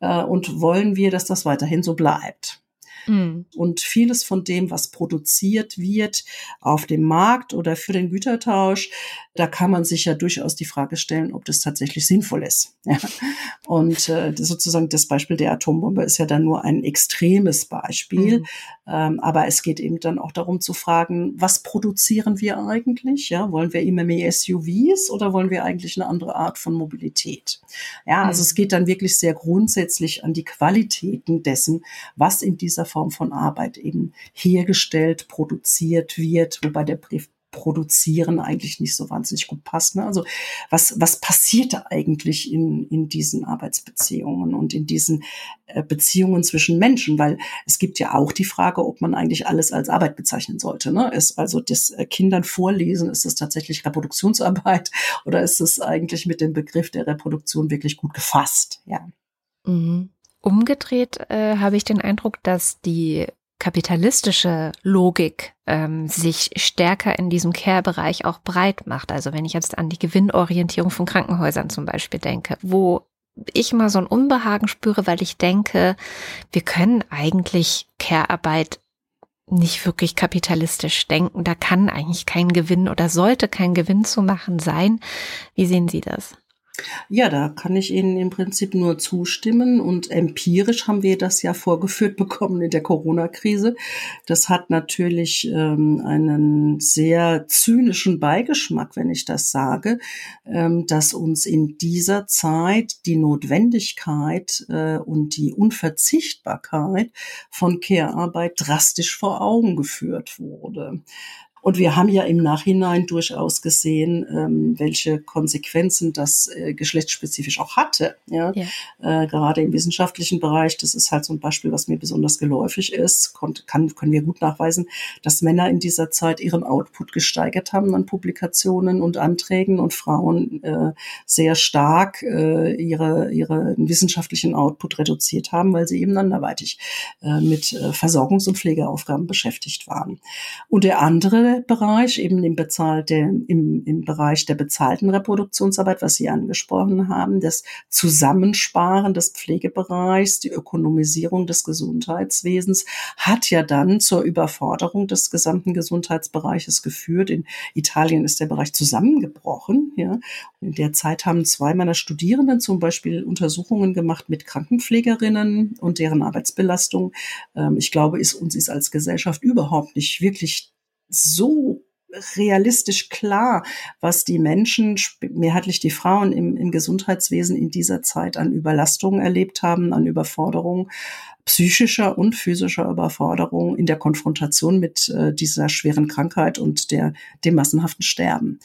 Äh, und wollen wir, dass das weiterhin so bleibt. Mhm. Und vieles von dem, was produziert wird auf dem Markt oder für den Gütertausch, da kann man sich ja durchaus die Frage stellen, ob das tatsächlich sinnvoll ist. Ja. Und äh, sozusagen das Beispiel der Atombombe ist ja dann nur ein extremes Beispiel. Mhm. Ähm, aber es geht eben dann auch darum zu fragen, was produzieren wir eigentlich? Ja, wollen wir immer mehr SUVs oder wollen wir eigentlich eine andere Art von Mobilität? Ja, also mhm. es geht dann wirklich sehr grundsätzlich an die Qualitäten dessen, was in dieser Form von Arbeit eben hergestellt, produziert wird, wobei der Brief produzieren eigentlich nicht so wahnsinnig gut passt. Ne? Also was, was passiert da eigentlich in, in diesen Arbeitsbeziehungen und in diesen äh, Beziehungen zwischen Menschen? Weil es gibt ja auch die Frage, ob man eigentlich alles als Arbeit bezeichnen sollte. Ne? Ist also das äh, Kindern vorlesen, ist es tatsächlich Reproduktionsarbeit oder ist es eigentlich mit dem Begriff der Reproduktion wirklich gut gefasst? Ja. Mhm. Umgedreht äh, habe ich den Eindruck, dass die kapitalistische Logik ähm, sich stärker in diesem Care-Bereich auch breit macht. Also wenn ich jetzt an die Gewinnorientierung von Krankenhäusern zum Beispiel denke, wo ich immer so ein Unbehagen spüre, weil ich denke, wir können eigentlich Care-Arbeit nicht wirklich kapitalistisch denken. Da kann eigentlich kein Gewinn oder sollte kein Gewinn zu machen sein. Wie sehen Sie das? Ja, da kann ich Ihnen im Prinzip nur zustimmen. Und empirisch haben wir das ja vorgeführt bekommen in der Corona-Krise. Das hat natürlich ähm, einen sehr zynischen Beigeschmack, wenn ich das sage, ähm, dass uns in dieser Zeit die Notwendigkeit äh, und die Unverzichtbarkeit von Care-Arbeit drastisch vor Augen geführt wurde. Und wir haben ja im Nachhinein durchaus gesehen, ähm, welche Konsequenzen das äh, geschlechtsspezifisch auch hatte. Ja? ja. Äh, gerade im wissenschaftlichen Bereich, das ist halt so ein Beispiel, was mir besonders geläufig ist, konnt, kann, können wir gut nachweisen, dass Männer in dieser Zeit ihren Output gesteigert haben an Publikationen und Anträgen und Frauen äh, sehr stark äh, ihre, ihre wissenschaftlichen Output reduziert haben, weil sie eben anderweitig äh, mit äh, Versorgungs- und Pflegeaufgaben beschäftigt waren. Und der andere Bereich, eben im, bezahlt, im, im Bereich der bezahlten Reproduktionsarbeit, was Sie angesprochen haben, das Zusammensparen des Pflegebereichs, die Ökonomisierung des Gesundheitswesens, hat ja dann zur Überforderung des gesamten Gesundheitsbereiches geführt. In Italien ist der Bereich zusammengebrochen. Ja. In der Zeit haben zwei meiner Studierenden zum Beispiel Untersuchungen gemacht mit Krankenpflegerinnen und deren Arbeitsbelastung. Ähm, ich glaube, ist uns ist als Gesellschaft überhaupt nicht wirklich so realistisch klar, was die Menschen, mehrheitlich die Frauen im, im Gesundheitswesen in dieser Zeit an Überlastungen erlebt haben, an Überforderung, psychischer und physischer Überforderung in der Konfrontation mit äh, dieser schweren Krankheit und der, dem massenhaften Sterben.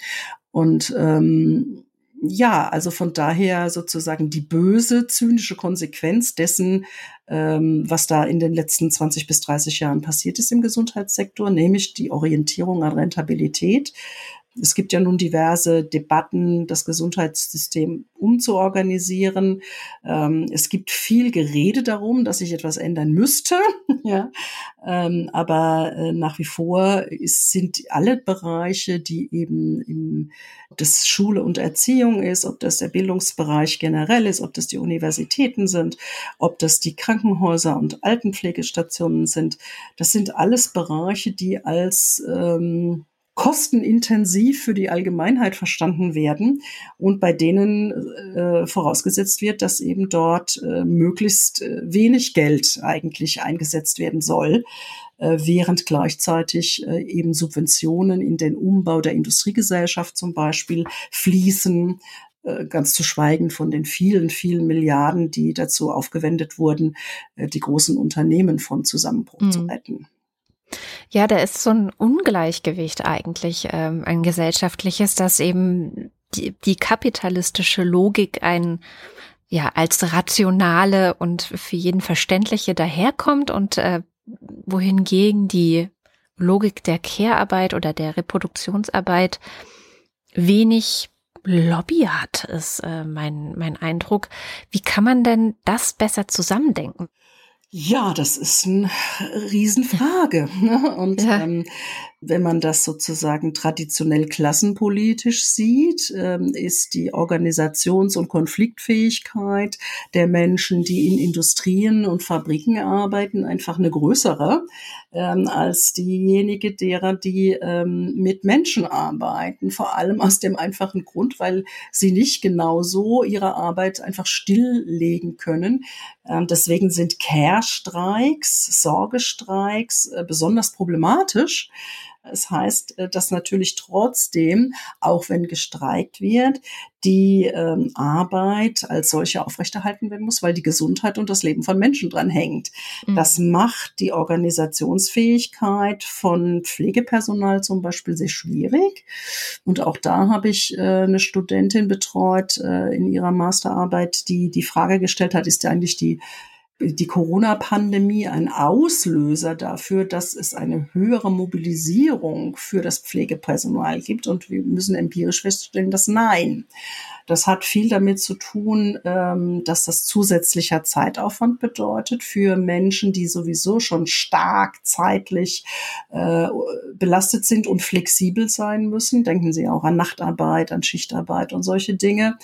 Und ähm, ja, also von daher sozusagen die böse, zynische Konsequenz dessen, ähm, was da in den letzten 20 bis 30 Jahren passiert ist im Gesundheitssektor, nämlich die Orientierung an Rentabilität, es gibt ja nun diverse Debatten, das Gesundheitssystem umzuorganisieren. Ähm, es gibt viel Gerede darum, dass sich etwas ändern müsste. ja. Ähm, aber äh, nach wie vor ist, sind alle Bereiche, die eben im, das Schule und Erziehung ist, ob das der Bildungsbereich generell ist, ob das die Universitäten sind, ob das die Krankenhäuser und Altenpflegestationen sind, das sind alles Bereiche, die als ähm, kostenintensiv für die Allgemeinheit verstanden werden und bei denen äh, vorausgesetzt wird, dass eben dort äh, möglichst äh, wenig Geld eigentlich eingesetzt werden soll, äh, während gleichzeitig äh, eben Subventionen in den Umbau der Industriegesellschaft zum Beispiel fließen, äh, ganz zu schweigen von den vielen, vielen Milliarden, die dazu aufgewendet wurden, die großen Unternehmen von Zusammenbruch mhm. zu retten. Ja, da ist so ein Ungleichgewicht eigentlich, ähm, ein gesellschaftliches, dass eben die, die kapitalistische Logik ein ja als rationale und für jeden verständliche daherkommt und äh, wohingegen die Logik der Care-Arbeit oder der Reproduktionsarbeit wenig Lobby hat, ist äh, mein, mein Eindruck. Wie kann man denn das besser zusammendenken? Ja, das ist eine Riesenfrage. Ne? Und ja. ähm, wenn man das sozusagen traditionell klassenpolitisch sieht, ähm, ist die Organisations- und Konfliktfähigkeit der Menschen, die in Industrien und Fabriken arbeiten, einfach eine größere ähm, als diejenige derer, die ähm, mit Menschen arbeiten. Vor allem aus dem einfachen Grund, weil sie nicht genauso ihre Arbeit einfach stilllegen können. deswegen sind Care-Streiks, Sorgestreiks äh, besonders problematisch es heißt, äh, dass natürlich trotzdem, auch wenn gestreikt wird, die ähm, Arbeit als solche aufrechterhalten werden muss, weil die Gesundheit und das Leben von Menschen dran hängt. Mhm. Das macht die Organisationsfähigkeit von Pflegepersonal zum Beispiel sehr schwierig. Und auch da habe ich äh, eine Studentin betreut äh, in ihrer Masterarbeit, die die Frage gestellt hat, ist ja eigentlich die die Corona-Pandemie ein Auslöser dafür, dass es eine höhere Mobilisierung für das Pflegepersonal gibt. Und wir müssen empirisch feststellen, dass nein. Das hat viel damit zu tun, ähm, dass das zusätzlicher Zeitaufwand bedeutet für Menschen, die sowieso schon stark zeitlich äh, belastet sind und flexibel sein müssen. Denken Sie auch an Nachtarbeit, an Schichtarbeit und solche Dinge.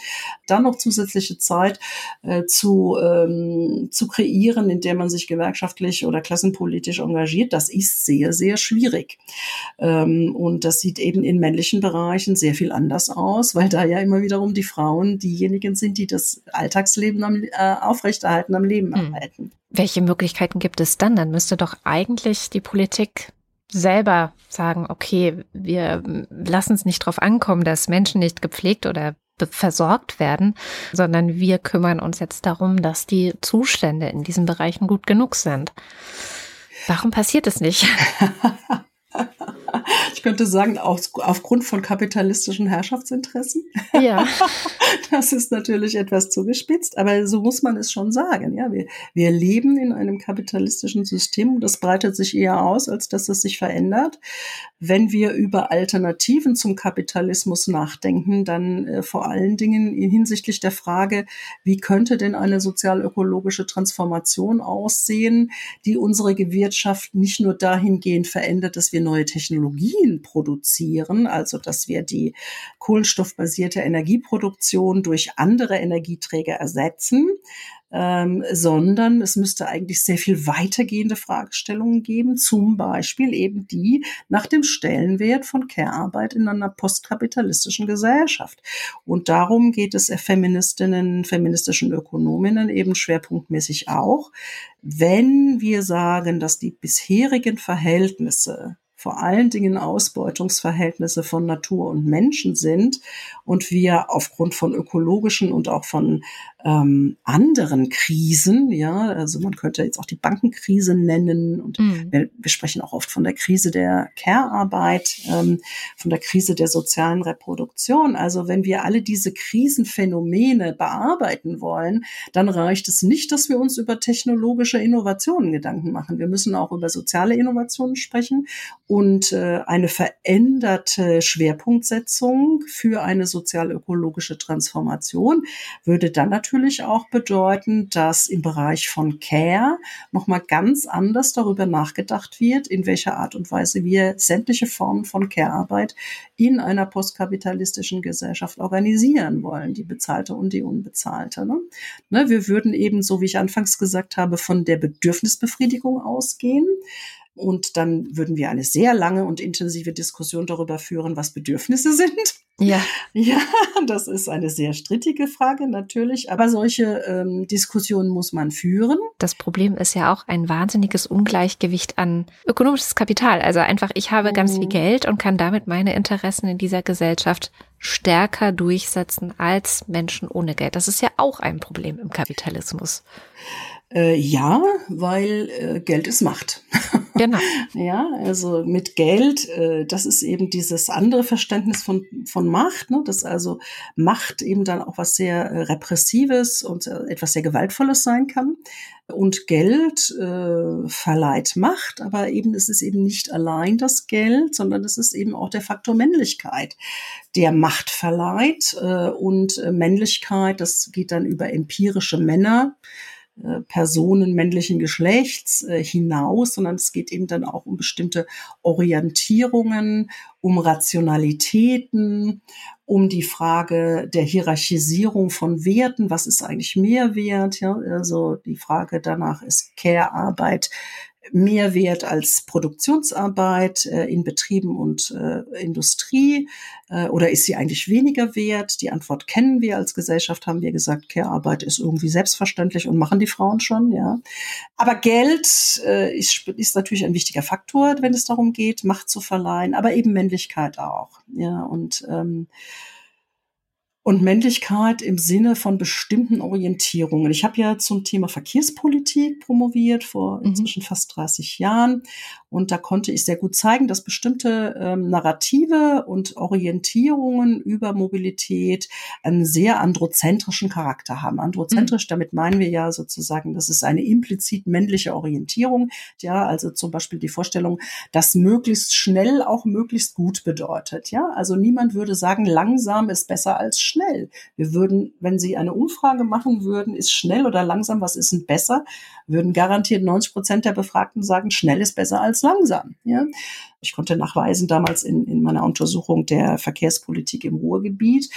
Dann noch zusätzliche Zeit äh, zu, ähm, zu kreieren, in der man sich gewerkschaftlich oder klassenpolitisch engagiert, das ist sehr, sehr schwierig. Ähm, und das sieht eben in männlichen Bereichen sehr viel anders aus, weil da ja immer wiederum die Frauen diejenigen sind, die das Alltagsleben am, äh, aufrechterhalten, am Leben hm. erhalten. Welche Möglichkeiten gibt es dann? Dann müsste doch eigentlich die Politik selber sagen, okay, wir lassen es nicht darauf ankommen, dass Menschen nicht gepflegt oder versorgt werden, sondern wir kümmern uns jetzt darum, dass die Zustände in diesen Bereichen gut genug sind. Warum passiert es nicht? Ich könnte sagen, aus, aufgrund von kapitalistischen Herrschaftsinteressen. Ja. Das ist natürlich etwas zugespitzt, aber so muss man es schon sagen. Ja, wir, wir leben in einem kapitalistischen System und das breitet sich eher aus, als dass es sich verändert. Wenn wir über Alternativen zum Kapitalismus nachdenken, dann äh, vor allen Dingen hinsichtlich der Frage, wie könnte denn eine sozial-ökologische Transformation aussehen, die unsere Wirtschaft nicht nur dahingehend verändert, dass wir neue Technologien produzieren, also dass wir die kohlenstoffbasierte Energieproduktion durch andere Energieträger ersetzen, ähm, sondern es müsste eigentlich sehr viel weitergehende Fragestellungen geben, zum Beispiel eben die nach dem Stellenwert von Care-Arbeit in einer postkapitalistischen Gesellschaft. Und darum geht es Feministinnen, feministischen Ökonominnen eben schwerpunktmäßig auch. Wenn wir sagen, dass die bisherigen Verhältnisse vor allen Dingen Ausbeutungsverhältnisse von Natur und Menschen sind und wir aufgrund von ökologischen und auch von ähm, anderen Krisen, ja, also man könnte jetzt auch die Bankenkrise nennen und mhm. wir, wir, sprechen auch oft von der Krise der Care-Arbeit, ähm, von der Krise der sozialen Reproduktion. Also wenn wir alle diese Krisenphänomene bearbeiten wollen, dann reicht es nicht, dass wir uns über technologische Innovationen Gedanken machen. Wir müssen auch über soziale Innovationen sprechen und äh, eine veränderte Schwerpunktsetzung für eine sozial-ökologische Transformation würde dann natürlich natürlich auch bedeuten, dass im Bereich von Care nochmal ganz anders darüber nachgedacht wird, in welcher Art und Weise wir sämtliche Formen von Care-Arbeit in einer postkapitalistischen Gesellschaft organisieren wollen, die bezahlte und die unbezahlte. Ne? Ne, wir würden eben, so wie ich anfangs gesagt habe, von der Bedürfnisbefriedigung ausgehen. Und dann würden wir eine sehr lange und intensive Diskussion darüber führen, was Bedürfnisse sind. Ja. Ja, das ist eine sehr strittige Frage natürlich, aber solche ähm, Diskussionen muss man führen. Das Problem ist ja auch ein wahnsinniges Ungleichgewicht an ökonomisches Kapital. Also einfach, ich habe ganz viel mhm. Geld und kann damit meine Interessen in dieser Gesellschaft stärker durchsetzen als Menschen ohne Geld. Das ist ja auch ein Problem im Kapitalismus. Äh, ja, weil äh, Geld ist Macht. Genau. ja, also mit Geld, äh, das ist eben dieses andere Verständnis von, von Macht, ne? dass also Macht eben dann auch was sehr äh, Repressives und äh, etwas sehr Gewaltvolles sein kann. Und Geld äh, verleiht Macht, aber eben es ist eben nicht allein das Geld, sondern es ist eben auch der Faktor Männlichkeit, der Macht verleiht. Äh, und äh, Männlichkeit, das geht dann über empirische Männer äh, Personen männlichen Geschlechts äh, hinaus, sondern es geht eben dann auch um bestimmte Orientierungen, um Rationalitäten, um die Frage der Hierarchisierung von Werten. Was ist eigentlich Mehrwert? Ja, also die Frage danach ist Care-Arbeit mehr wert als Produktionsarbeit äh, in Betrieben und äh, Industrie? Äh, oder ist sie eigentlich weniger wert? Die Antwort kennen wir als Gesellschaft, haben wir gesagt, Care-Arbeit ist irgendwie selbstverständlich und machen die Frauen schon, ja. Aber Geld äh, ist, ist natürlich ein wichtiger Faktor, wenn es darum geht, Macht zu verleihen, aber eben Männlichkeit auch, ja. Und ähm, und Männlichkeit im Sinne von bestimmten Orientierungen. Ich habe ja zum Thema Verkehrspolitik promoviert vor mhm. inzwischen mhm. fast 30 Jahren und da konnte ich sehr gut zeigen, dass bestimmte ähm, Narrative und Orientierungen über Mobilität einen sehr androzentrischen Charakter haben. Androzentrisch, mhm. damit meinen wir ja sozusagen, das ist eine implizit männliche Orientierung. Ja, also zum Beispiel die Vorstellung, dass möglichst schnell auch möglichst gut bedeutet. Ja, also niemand würde sagen, langsam ist besser als schnell schnell. Wir würden, wenn Sie eine Umfrage machen würden, ist schnell oder langsam, was ist denn besser, würden garantiert 90 Prozent der Befragten sagen, schnell ist besser als langsam. Ja? Ich konnte nachweisen damals in, in meiner Untersuchung der Verkehrspolitik im Ruhrgebiet,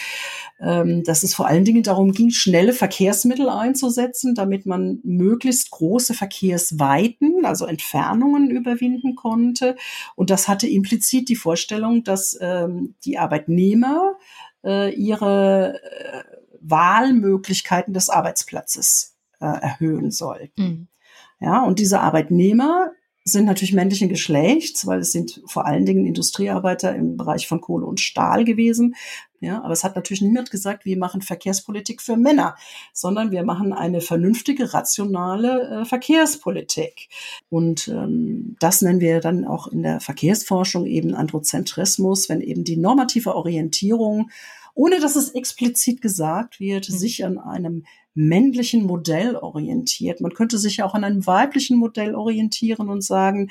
ähm, dass es vor allen Dingen darum ging, schnelle Verkehrsmittel einzusetzen, damit man möglichst große Verkehrsweiten, also Entfernungen überwinden konnte. Und das hatte implizit die Vorstellung, dass ähm, die Arbeitnehmer äh, ihre äh, Wahlmöglichkeiten des Arbeitsplatzes äh, erhöhen sollten. Mhm. Ja, und diese Arbeitnehmer sind natürlich männlichen Geschlechts, weil es sind vor allen Dingen Industriearbeiter im Bereich von Kohle und Stahl gewesen. Ja, aber es hat natürlich niemand gesagt, wir machen Verkehrspolitik für Männer, sondern wir machen eine vernünftige, rationale äh, Verkehrspolitik. Und ähm, das nennen wir dann auch in der Verkehrsforschung eben Androzentrismus, wenn eben die normative Orientierung ohne dass es explizit gesagt wird, mhm. sich an einem männlichen Modell orientiert. Man könnte sich ja auch an einem weiblichen Modell orientieren und sagen,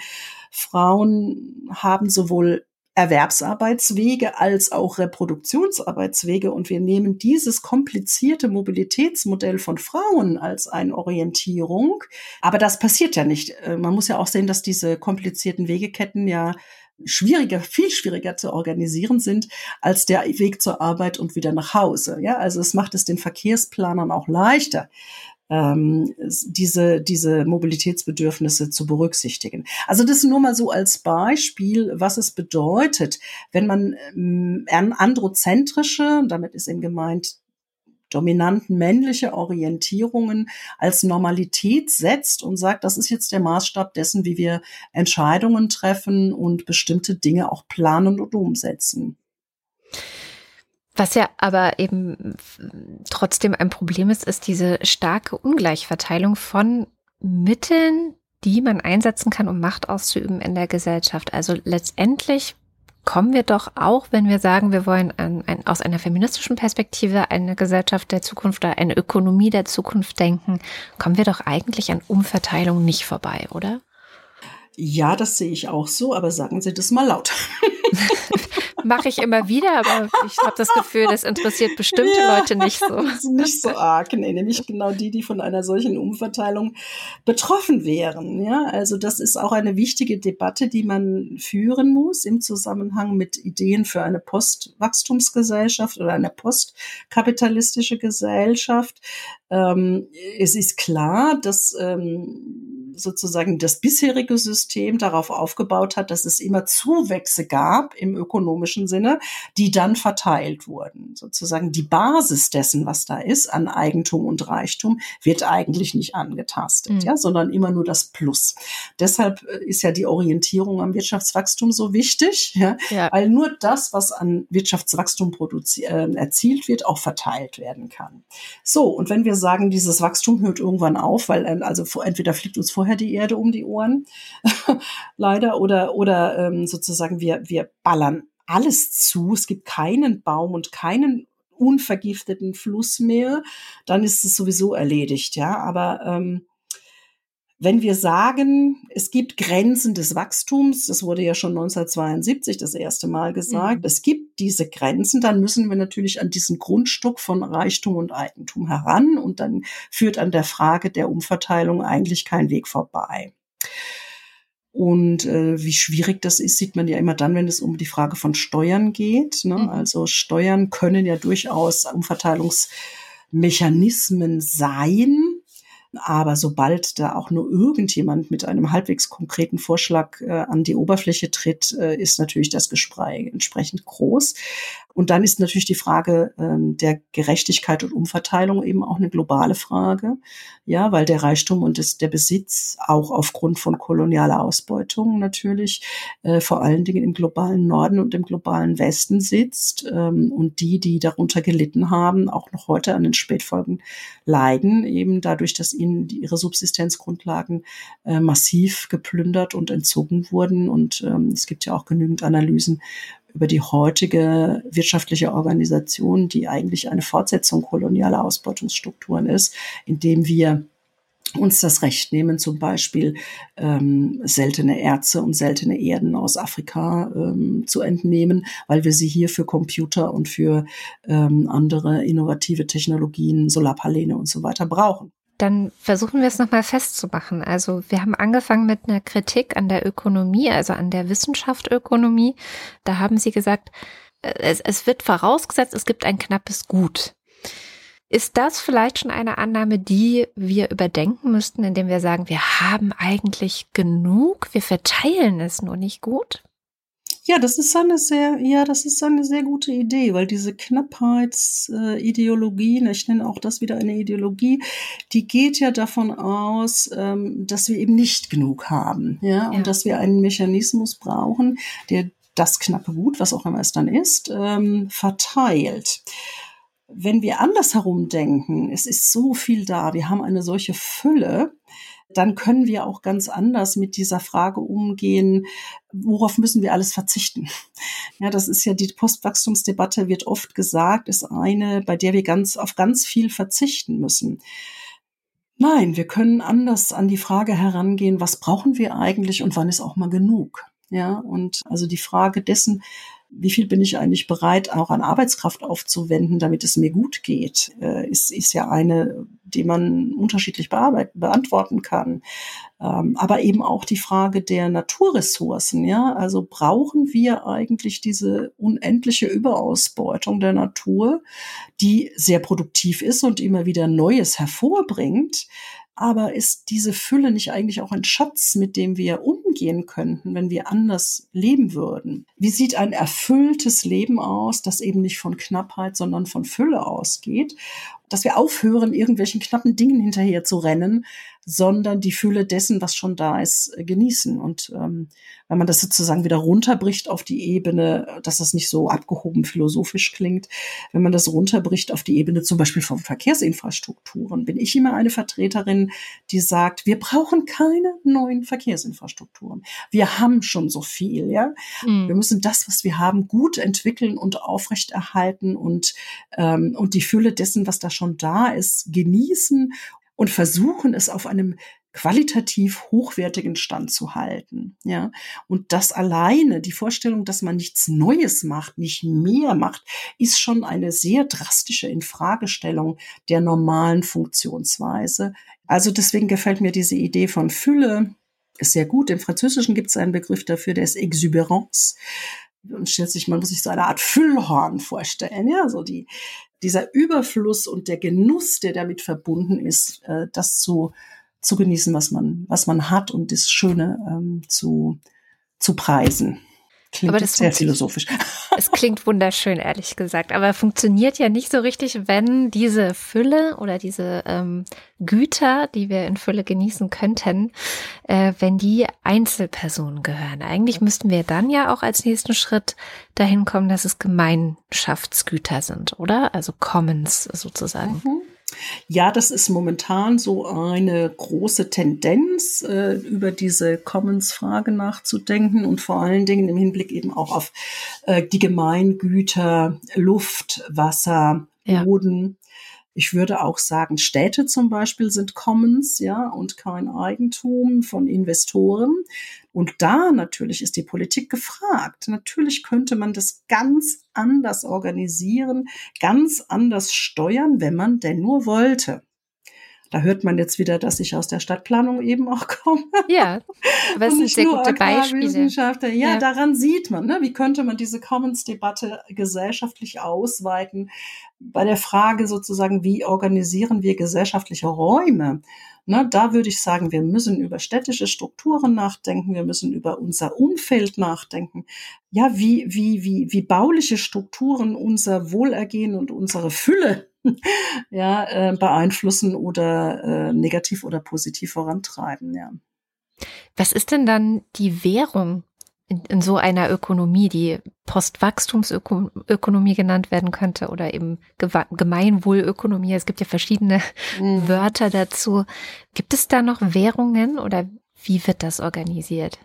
Frauen haben sowohl Erwerbsarbeitswege als auch Reproduktionsarbeitswege und wir nehmen dieses komplizierte Mobilitätsmodell von Frauen als eine Orientierung. Aber das passiert ja nicht. Äh, man muss ja auch sehen, dass diese komplizierten Wegeketten ja schwieriger, viel schwieriger zu organisieren sind als der Weg zur Arbeit und wieder nach Hause. Ja, also es macht es den Verkehrsplanern auch leichter, ähm, diese, diese Mobilitätsbedürfnisse zu berücksichtigen. Also das nur mal so als Beispiel, was es bedeutet, wenn man ähm, androzentrische, damit ist eben gemeint, dominanten männliche Orientierungen als Normalität setzt und sagt, das ist jetzt der Maßstab dessen, wie wir Entscheidungen treffen und bestimmte Dinge auch planen und umsetzen. Was ja aber eben trotzdem ein Problem ist, ist diese starke Ungleichverteilung von Mitteln, die man einsetzen kann, um Macht auszuüben in der Gesellschaft. Also letztendlich kommen wir doch auch, wenn wir sagen, wir wollen ein, ein, aus einer feministischen Perspektive eine Gesellschaft der Zukunft oder eine Ökonomie der Zukunft denken, kommen wir doch eigentlich an Umverteilung nicht vorbei, oder? Ja, das sehe ich auch so, aber sagen Sie das mal laut. Mache ich immer wieder, aber ich habe das Gefühl, das interessiert bestimmte ja, Leute nicht so. Nicht so arg, nee, nämlich genau die, die von einer solchen Umverteilung betroffen wären. Ja, also das ist auch eine wichtige Debatte, die man führen muss im Zusammenhang mit Ideen für eine Postwachstumsgesellschaft oder eine postkapitalistische Gesellschaft. Ähm, es ist klar, dass ähm, sozusagen das bisherige System darauf aufgebaut hat, dass es immer Zuwächse gab im ökonomischen Sinne, die dann verteilt wurden. Sozusagen die Basis dessen, was da ist an Eigentum und Reichtum, wird eigentlich nicht angetastet, mhm. ja, sondern immer nur das Plus. Deshalb äh, ist ja die Orientierung am Wirtschaftswachstum so wichtig, ja, ja. weil nur das, was an Wirtschaftswachstum äh, erzielt wird, auch verteilt werden kann. So, und wenn wir sagen, dieses Wachstum hört irgendwann auf, weil äh, also entweder fliegt uns vorher die Erde um die Ohren, leider, oder, oder ähm, sozusagen wir, wir ballern alles zu. Es gibt keinen Baum und keinen unvergifteten Fluss mehr, dann ist es sowieso erledigt, ja. Aber ähm, wenn wir sagen, es gibt Grenzen des Wachstums, das wurde ja schon 1972 das erste Mal gesagt, mhm. es gibt diese Grenzen, dann müssen wir natürlich an diesen Grundstück von Reichtum und Eigentum heran und dann führt an der Frage der Umverteilung eigentlich kein Weg vorbei. Und äh, wie schwierig das ist, sieht man ja immer dann, wenn es um die Frage von Steuern geht. Ne? Mhm. Also Steuern können ja durchaus Umverteilungsmechanismen sein aber sobald da auch nur irgendjemand mit einem halbwegs konkreten Vorschlag äh, an die Oberfläche tritt, äh, ist natürlich das Gespräch entsprechend groß. Und dann ist natürlich die Frage ähm, der Gerechtigkeit und Umverteilung eben auch eine globale Frage. Ja, weil der Reichtum und das, der Besitz auch aufgrund von kolonialer Ausbeutung natürlich äh, vor allen Dingen im globalen Norden und im globalen Westen sitzt. Ähm, und die, die darunter gelitten haben, auch noch heute an den Spätfolgen leiden, eben dadurch, dass ihnen die, ihre Subsistenzgrundlagen äh, massiv geplündert und entzogen wurden. Und ähm, es gibt ja auch genügend Analysen über die heutige wirtschaftliche Organisation, die eigentlich eine Fortsetzung kolonialer Ausbeutungsstrukturen ist, indem wir uns das Recht nehmen, zum Beispiel ähm, seltene Erze und seltene Erden aus Afrika ähm, zu entnehmen, weil wir sie hier für Computer und für ähm, andere innovative Technologien, Solarpaläne und so weiter brauchen. Dann versuchen wir es nochmal festzumachen. Also wir haben angefangen mit einer Kritik an der Ökonomie, also an der Wissenschaft Ökonomie. Da haben Sie gesagt, äh, es, es wird vorausgesetzt, es gibt ein knappes Gut. Ist das vielleicht schon eine Annahme, die wir überdenken müssten, indem wir sagen, wir haben eigentlich genug, wir verteilen es nur nicht gut? Ja, das ist eine sehr, ja, das ist eine sehr gute Idee, weil diese Knappheitsideologie, äh, ich nenne auch das wieder eine Ideologie, die geht ja davon aus, ähm, dass wir eben nicht genug haben, ja, ja. und dass wir einen Mechanismus brauchen, der das knappe Gut, was auch immer es dann ist, ähm, verteilt wenn wir andersherum denken, es ist so viel da, wir haben eine solche Fülle, dann können wir auch ganz anders mit dieser Frage umgehen, worauf müssen wir alles verzichten? Ja, das ist ja die Postwachstumsdebatte wird oft gesagt, ist eine, bei der wir ganz auf ganz viel verzichten müssen. Nein, wir können anders an die Frage herangehen, was brauchen wir eigentlich und wann ist auch mal genug? Ja, und also die Frage dessen, wie viel bin ich eigentlich bereit, auch an Arbeitskraft aufzuwenden, damit es mir gut geht, äh, ist, ist ja eine, die man unterschiedlich beantworten kann. Ähm, aber eben auch die Frage der Naturressourcen, ja. Also brauchen wir eigentlich diese unendliche Überausbeutung der Natur, die sehr produktiv ist und immer wieder Neues hervorbringt, Aber ist diese Fülle nicht eigentlich auch ein Schatz, mit dem wir umgehen könnten, wenn wir anders leben würden? Wie sieht ein erfülltes Leben aus, das eben nicht von Knappheit, sondern von Fülle ausgeht? Dass wir aufhören, irgendwelchen knappen Dingen hinterher zu rennen, sondern die Fülle dessen, was schon da ist, äh, genießen. Und ähm, wenn man das sozusagen wieder runterbricht auf die Ebene, dass das nicht so abgehoben philosophisch klingt, wenn man das runterbricht auf die Ebene zum Beispiel von Verkehrsinfrastrukturen, bin ich immer eine Vertreterin, die sagt, wir brauchen keine neuen Verkehrsinfrastrukturen. Wir haben schon so viel, ja. Mhm. Wir müssen das, was wir haben, gut entwickeln und aufrechterhalten und, ähm, und die Fülle dessen, was da schon da ist, genießen und versuchen es auf einem qualitativ hochwertigen Stand zu halten. Ja, und das alleine, die Vorstellung, dass man nichts Neues macht, nicht mehr macht, ist schon eine sehr drastische Infragestellung der normalen Funktionsweise. Also deswegen gefällt mir diese Idee von Fülle sehr gut. Im Französischen gibt es einen Begriff dafür, der ist Exuberance. Und stellt sich, man muss sich so eine Art Füllhorn vorstellen, ja, so die, dieser Überfluss und der Genuss, der damit verbunden ist, äh, das zu, zu genießen, was man, was man hat und das Schöne ähm, zu, zu preisen. Klingt aber das sehr philosophisch. Es klingt wunderschön, ehrlich gesagt. Aber funktioniert ja nicht so richtig, wenn diese Fülle oder diese ähm, Güter, die wir in Fülle genießen könnten, äh, wenn die Einzelpersonen gehören. Eigentlich müssten wir dann ja auch als nächsten Schritt dahin kommen, dass es Gemeinschaftsgüter sind, oder? Also Commons sozusagen. Mhm. Ja, das ist momentan so eine große Tendenz, äh, über diese Commons-Frage nachzudenken und vor allen Dingen im Hinblick eben auch auf äh, die Gemeingüter Luft, Wasser, Boden. Ich würde auch sagen, Städte zum Beispiel sind Commons, ja, und kein Eigentum von Investoren. Und da natürlich ist die Politik gefragt. Natürlich könnte man das ganz anders organisieren, ganz anders steuern, wenn man denn nur wollte. Da hört man jetzt wieder, dass ich aus der Stadtplanung eben auch komme. Ja, aber es sind sehr gute Beispiele. Ja, ja, daran sieht man, ne, wie könnte man diese Commons-Debatte gesellschaftlich ausweiten. Bei der Frage sozusagen, wie organisieren wir gesellschaftliche Räume? Ne, da würde ich sagen, wir müssen über städtische Strukturen nachdenken, wir müssen über unser Umfeld nachdenken. Ja, wie, wie, wie, wie bauliche Strukturen unser Wohlergehen und unsere Fülle ja, äh, beeinflussen oder äh, negativ oder positiv vorantreiben, ja. Was ist denn dann die Währung in, in so einer Ökonomie, die Postwachstumsökonomie genannt werden könnte oder eben Gemeinwohlökonomie? Es gibt ja verschiedene mhm. Wörter dazu. Gibt es da noch Währungen oder wie wird das organisiert?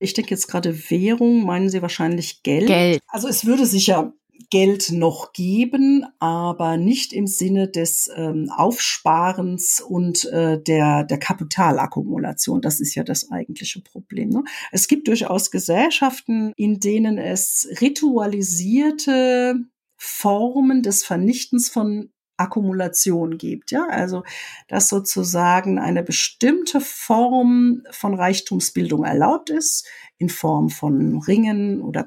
Ich denke jetzt gerade Währung, meinen Sie wahrscheinlich Geld? Geld. Also es würde sicher Geld noch geben, aber nicht im Sinne des ähm, Aufsparens und äh, der, der Kapitalakkumulation. Das ist ja das eigentliche Problem. Ne? Es gibt durchaus Gesellschaften, in denen es ritualisierte Formen des Vernichtens von Akkumulation gibt, ja, also dass sozusagen eine bestimmte Form von Reichtumsbildung erlaubt ist, in Form von Ringen oder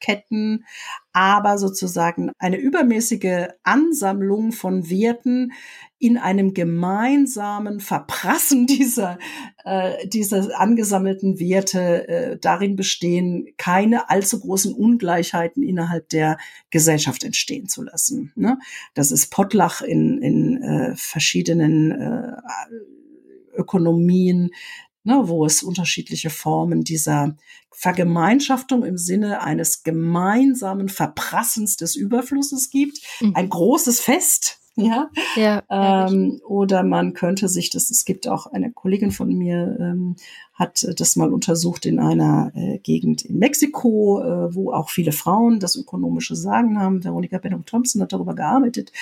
Goldketten, aber sozusagen eine übermäßige Ansammlung von Werten in einem gemeinsamen Verprassen dieser, äh, dieser angesammelten Werte äh, darin bestehen, keine allzu großen Ungleichheiten innerhalb der Gesellschaft entstehen zu lassen. Ne? Das ist Pottlach in, in äh, verschiedenen äh, Ökonomien ne, wo es unterschiedliche Formen dieser Vergemeinschaftung im Sinne eines gemeinsamen Verprassens des Überflusses gibt. Mhm. Ein großes Fest, ja. ja ähm, oder man könnte sich das, es gibt auch eine Kollegin von mir, ähm, hat das mal untersucht in einer äh, Gegend in Mexiko, äh, wo auch viele Frauen das ökonomische Sagen haben. Veronika Bennung Thompson hat darüber gearbeitet.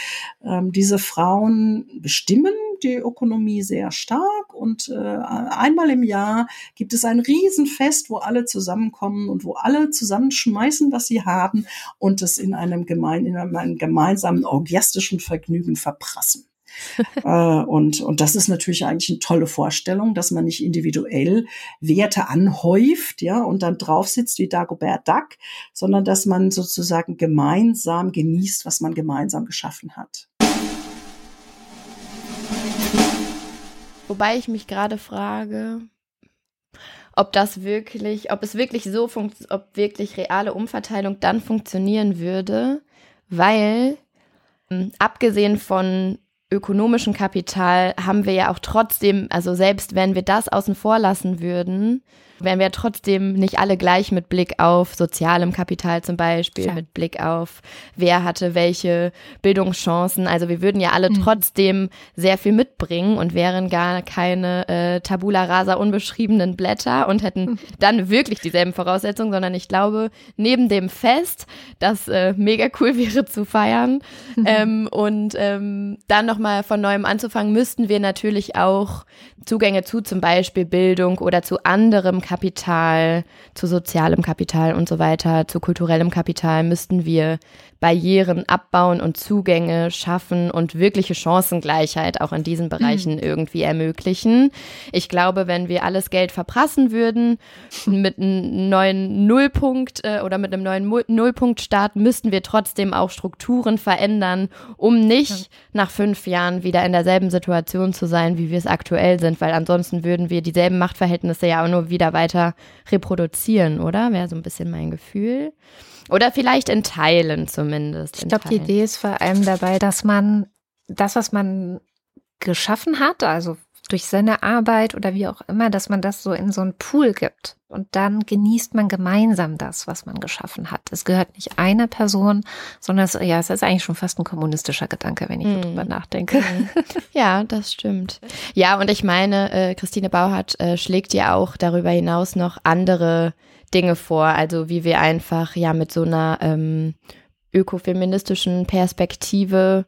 Ähm, diese Frauen bestimmen die Ökonomie sehr stark und äh, einmal im Jahr gibt es ein Riesenfest, wo alle zusammenkommen und wo alle zusammenschmeißen, was sie haben und es in einem, gemein, in einem gemeinsamen orgiastischen Vergnügen verprassen. äh, und, und das ist natürlich eigentlich eine tolle Vorstellung, dass man nicht individuell Werte anhäuft, ja, und dann drauf sitzt wie Dagobert Duck, sondern dass man sozusagen gemeinsam genießt, was man gemeinsam geschaffen hat. Wobei ich mich gerade frage, ob das wirklich, ob es wirklich so funktioniert, ob wirklich reale Umverteilung dann funktionieren würde, weil ähm, abgesehen von ökonomischem Kapital haben wir ja auch trotzdem, also selbst wenn wir das außen vor lassen würden, wären wir trotzdem nicht alle gleich mit Blick auf sozialem Kapital zum Beispiel, Klar. mit Blick auf wer hatte welche Bildungschancen. Also wir würden ja alle mhm. trotzdem sehr viel mitbringen und wären gar keine äh, Tabula rasa unbeschriebenen Blätter und hätten mhm. dann wirklich dieselben Voraussetzungen, sondern ich glaube, neben dem Fest, das äh, mega cool wäre zu feiern mhm. ähm, und ähm, dann nochmal von neuem anzufangen, müssten wir natürlich auch Zugänge zu zum Beispiel Bildung oder zu anderem Kapital, zu sozialem Kapital und so weiter, zu kulturellem Kapital müssten wir Barrieren abbauen und Zugänge schaffen und wirkliche Chancengleichheit auch in diesen Bereichen mhm. irgendwie ermöglichen. Ich glaube, wenn wir alles Geld verprassen würden mit einem neuen Nullpunkt äh, oder mit einem neuen Nullpunktstart, müssten wir trotzdem auch Strukturen verändern, um nicht ja. nach fünf Jahren wieder in derselben Situation zu sein, wie wir es aktuell sind, weil ansonsten würden wir dieselben Machtverhältnisse ja auch nur wieder weiter reproduzieren, oder? Wäre so ein bisschen mein Gefühl. Oder vielleicht in Teilen zumindest. Ich glaube, die Idee ist vor allem dabei, dass man das, was man geschaffen hat, also durch seine Arbeit oder wie auch immer, dass man das so in so einen Pool gibt. Und dann genießt man gemeinsam das, was man geschaffen hat. Es gehört nicht einer Person, sondern es, ja, es ist eigentlich schon fast ein kommunistischer Gedanke, wenn ich hm. darüber nachdenke. Hm. Ja, das stimmt. Ja, und ich meine, äh, Christine Bauhardt äh, schlägt ja auch darüber hinaus noch andere Dinge vor, also wie wir einfach ja mit so einer ähm, ökofeministischen Perspektive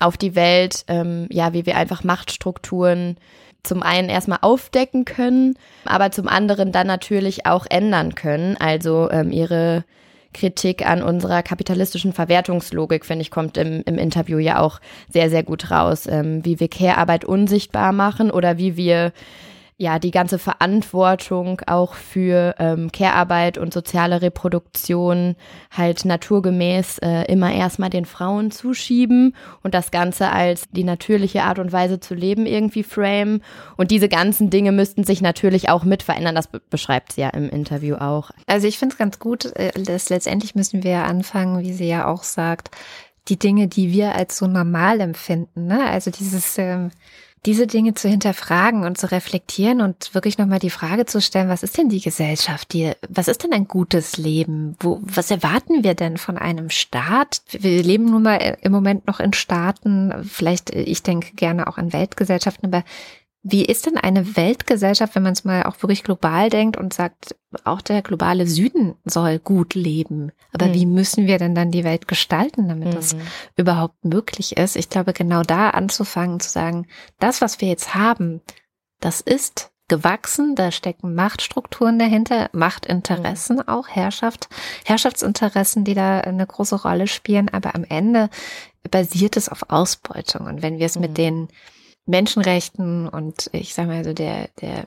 auf die Welt, ähm, ja, wie wir einfach Machtstrukturen zum einen erstmal aufdecken können, aber zum anderen dann natürlich auch ändern können. Also ähm, ihre Kritik an unserer kapitalistischen Verwertungslogik, finde ich, kommt im, im Interview ja auch sehr, sehr gut raus, ähm, wie wir Care-Arbeit unsichtbar machen oder wie wir ja die ganze Verantwortung auch für ähm, Care-Arbeit und soziale Reproduktion halt naturgemäß äh, immer erstmal den Frauen zuschieben und das Ganze als die natürliche Art und Weise zu leben irgendwie frame. Und diese ganzen Dinge müssten sich natürlich auch mit verändern. Das be beschreibt sie ja im Interview auch. Also ich finde es ganz gut, äh, dass letztendlich müssen wir anfangen, wie sie ja auch sagt, die Dinge, die wir als so normal empfinden. Ne? Also dieses ähm, diese Dinge zu hinterfragen und zu reflektieren und wirklich nochmal die Frage zu stellen, was ist denn die Gesellschaft, die, was ist denn ein gutes Leben? Wo, was erwarten wir denn von einem Staat? Wir leben nun mal im Moment noch in Staaten, vielleicht, ich denke gerne auch an Weltgesellschaften, aber wie ist denn eine Weltgesellschaft, wenn man es mal auch wirklich global denkt und sagt, auch der globale Süden soll gut leben? Aber mhm. wie müssen wir denn dann die Welt gestalten, damit mhm. das überhaupt möglich ist? Ich glaube, genau da anzufangen zu sagen, das, was wir jetzt haben, das ist gewachsen, da stecken Machtstrukturen dahinter, Machtinteressen mhm. auch, Herrschaft, Herrschaftsinteressen, die da eine große Rolle spielen, aber am Ende basiert es auf Ausbeutung. Und wenn wir es mit mhm. den Menschenrechten und ich sage mal so der, der,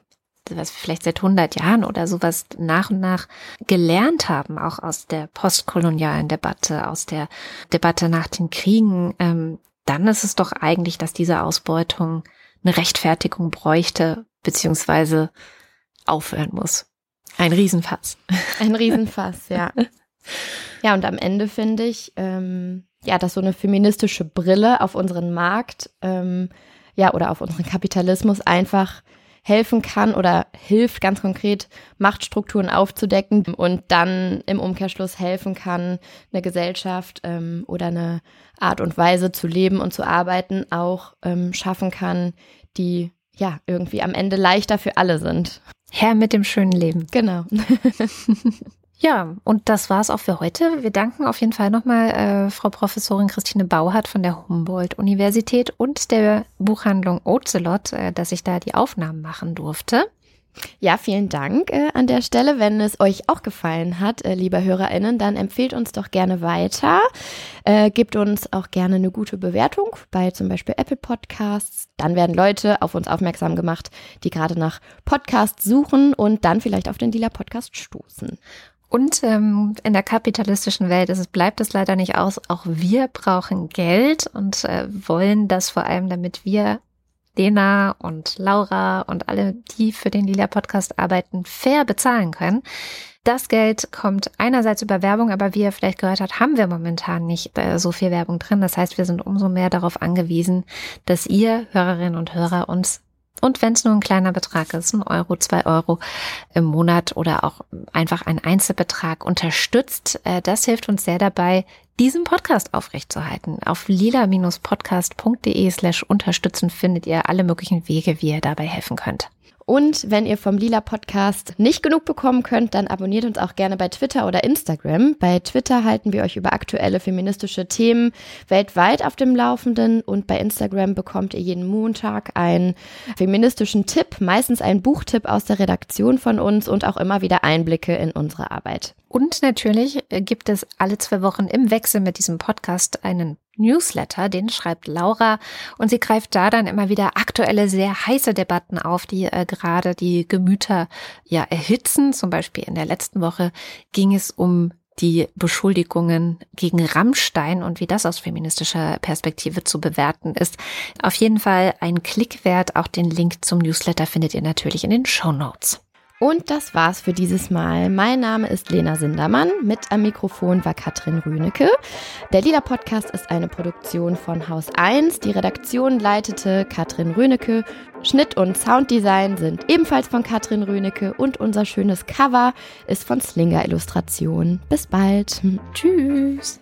was wir vielleicht seit 100 Jahren oder sowas nach und nach gelernt haben, auch aus der postkolonialen Debatte, aus der Debatte nach den Kriegen, ähm, dann ist es doch eigentlich, dass diese Ausbeutung eine Rechtfertigung bräuchte, beziehungsweise aufhören muss. Ein Riesenfass. Ein Riesenfass, ja. Ja, und am Ende finde ich, ähm, ja, dass so eine feministische Brille auf unseren Markt ähm, ja, oder auf unseren Kapitalismus einfach helfen kann oder hilft ganz konkret, Machtstrukturen aufzudecken und dann im Umkehrschluss helfen kann, eine Gesellschaft ähm, oder eine Art und Weise zu leben und zu arbeiten auch ähm, schaffen kann, die ja irgendwie am Ende leichter für alle sind. Herr mit dem schönen Leben. Genau. Ja, und das war's auch für heute. Wir danken auf jeden Fall nochmal äh, Frau Professorin Christine Bauhardt von der Humboldt-Universität und der Buchhandlung Ocelot, äh, dass ich da die Aufnahmen machen durfte. Ja, vielen Dank äh, an der Stelle. Wenn es euch auch gefallen hat, äh, liebe HörerInnen, dann empfehlt uns doch gerne weiter. Äh, gebt uns auch gerne eine gute Bewertung bei zum Beispiel Apple Podcasts. Dann werden Leute auf uns aufmerksam gemacht, die gerade nach Podcasts suchen und dann vielleicht auf den Lila Podcast stoßen. Und ähm, in der kapitalistischen Welt ist es, bleibt es leider nicht aus. Auch wir brauchen Geld und äh, wollen das vor allem, damit wir Lena und Laura und alle, die für den Lila Podcast arbeiten, fair bezahlen können. Das Geld kommt einerseits über Werbung, aber wie ihr vielleicht gehört habt, haben wir momentan nicht äh, so viel Werbung drin. Das heißt, wir sind umso mehr darauf angewiesen, dass ihr Hörerinnen und Hörer uns und wenn es nur ein kleiner Betrag ist, ein Euro, zwei Euro im Monat oder auch einfach ein Einzelbetrag unterstützt, äh, das hilft uns sehr dabei, diesen Podcast aufrechtzuerhalten. Auf lila-podcast.de slash unterstützen findet ihr alle möglichen Wege, wie ihr dabei helfen könnt. Und wenn ihr vom Lila Podcast nicht genug bekommen könnt, dann abonniert uns auch gerne bei Twitter oder Instagram. Bei Twitter halten wir euch über aktuelle feministische Themen weltweit auf dem Laufenden und bei Instagram bekommt ihr jeden Montag einen feministischen Tipp, meistens einen Buchtipp aus der Redaktion von uns und auch immer wieder Einblicke in unsere Arbeit. Und natürlich gibt es alle zwei Wochen im Wechsel mit diesem Podcast einen Newsletter, den schreibt Laura und sie greift da dann immer wieder aktuelle, sehr heiße Debatten auf, die äh, gerade die Gemüter ja erhitzen. Zum Beispiel in der letzten Woche ging es um die Beschuldigungen gegen Rammstein und wie das aus feministischer Perspektive zu bewerten ist. Auf jeden Fall ein Klick wert. Auch den Link zum Newsletter findet ihr natürlich in den Show Notes. Und das war's für dieses Mal. Mein Name ist Lena Sindermann. Mit am Mikrofon war Katrin Rünecke. Der Lila Podcast ist eine Produktion von Haus 1. Die Redaktion leitete Katrin Rünecke. Schnitt und Sounddesign sind ebenfalls von Katrin Rünecke und unser schönes Cover ist von Slinger Illustration. Bis bald. Tschüss.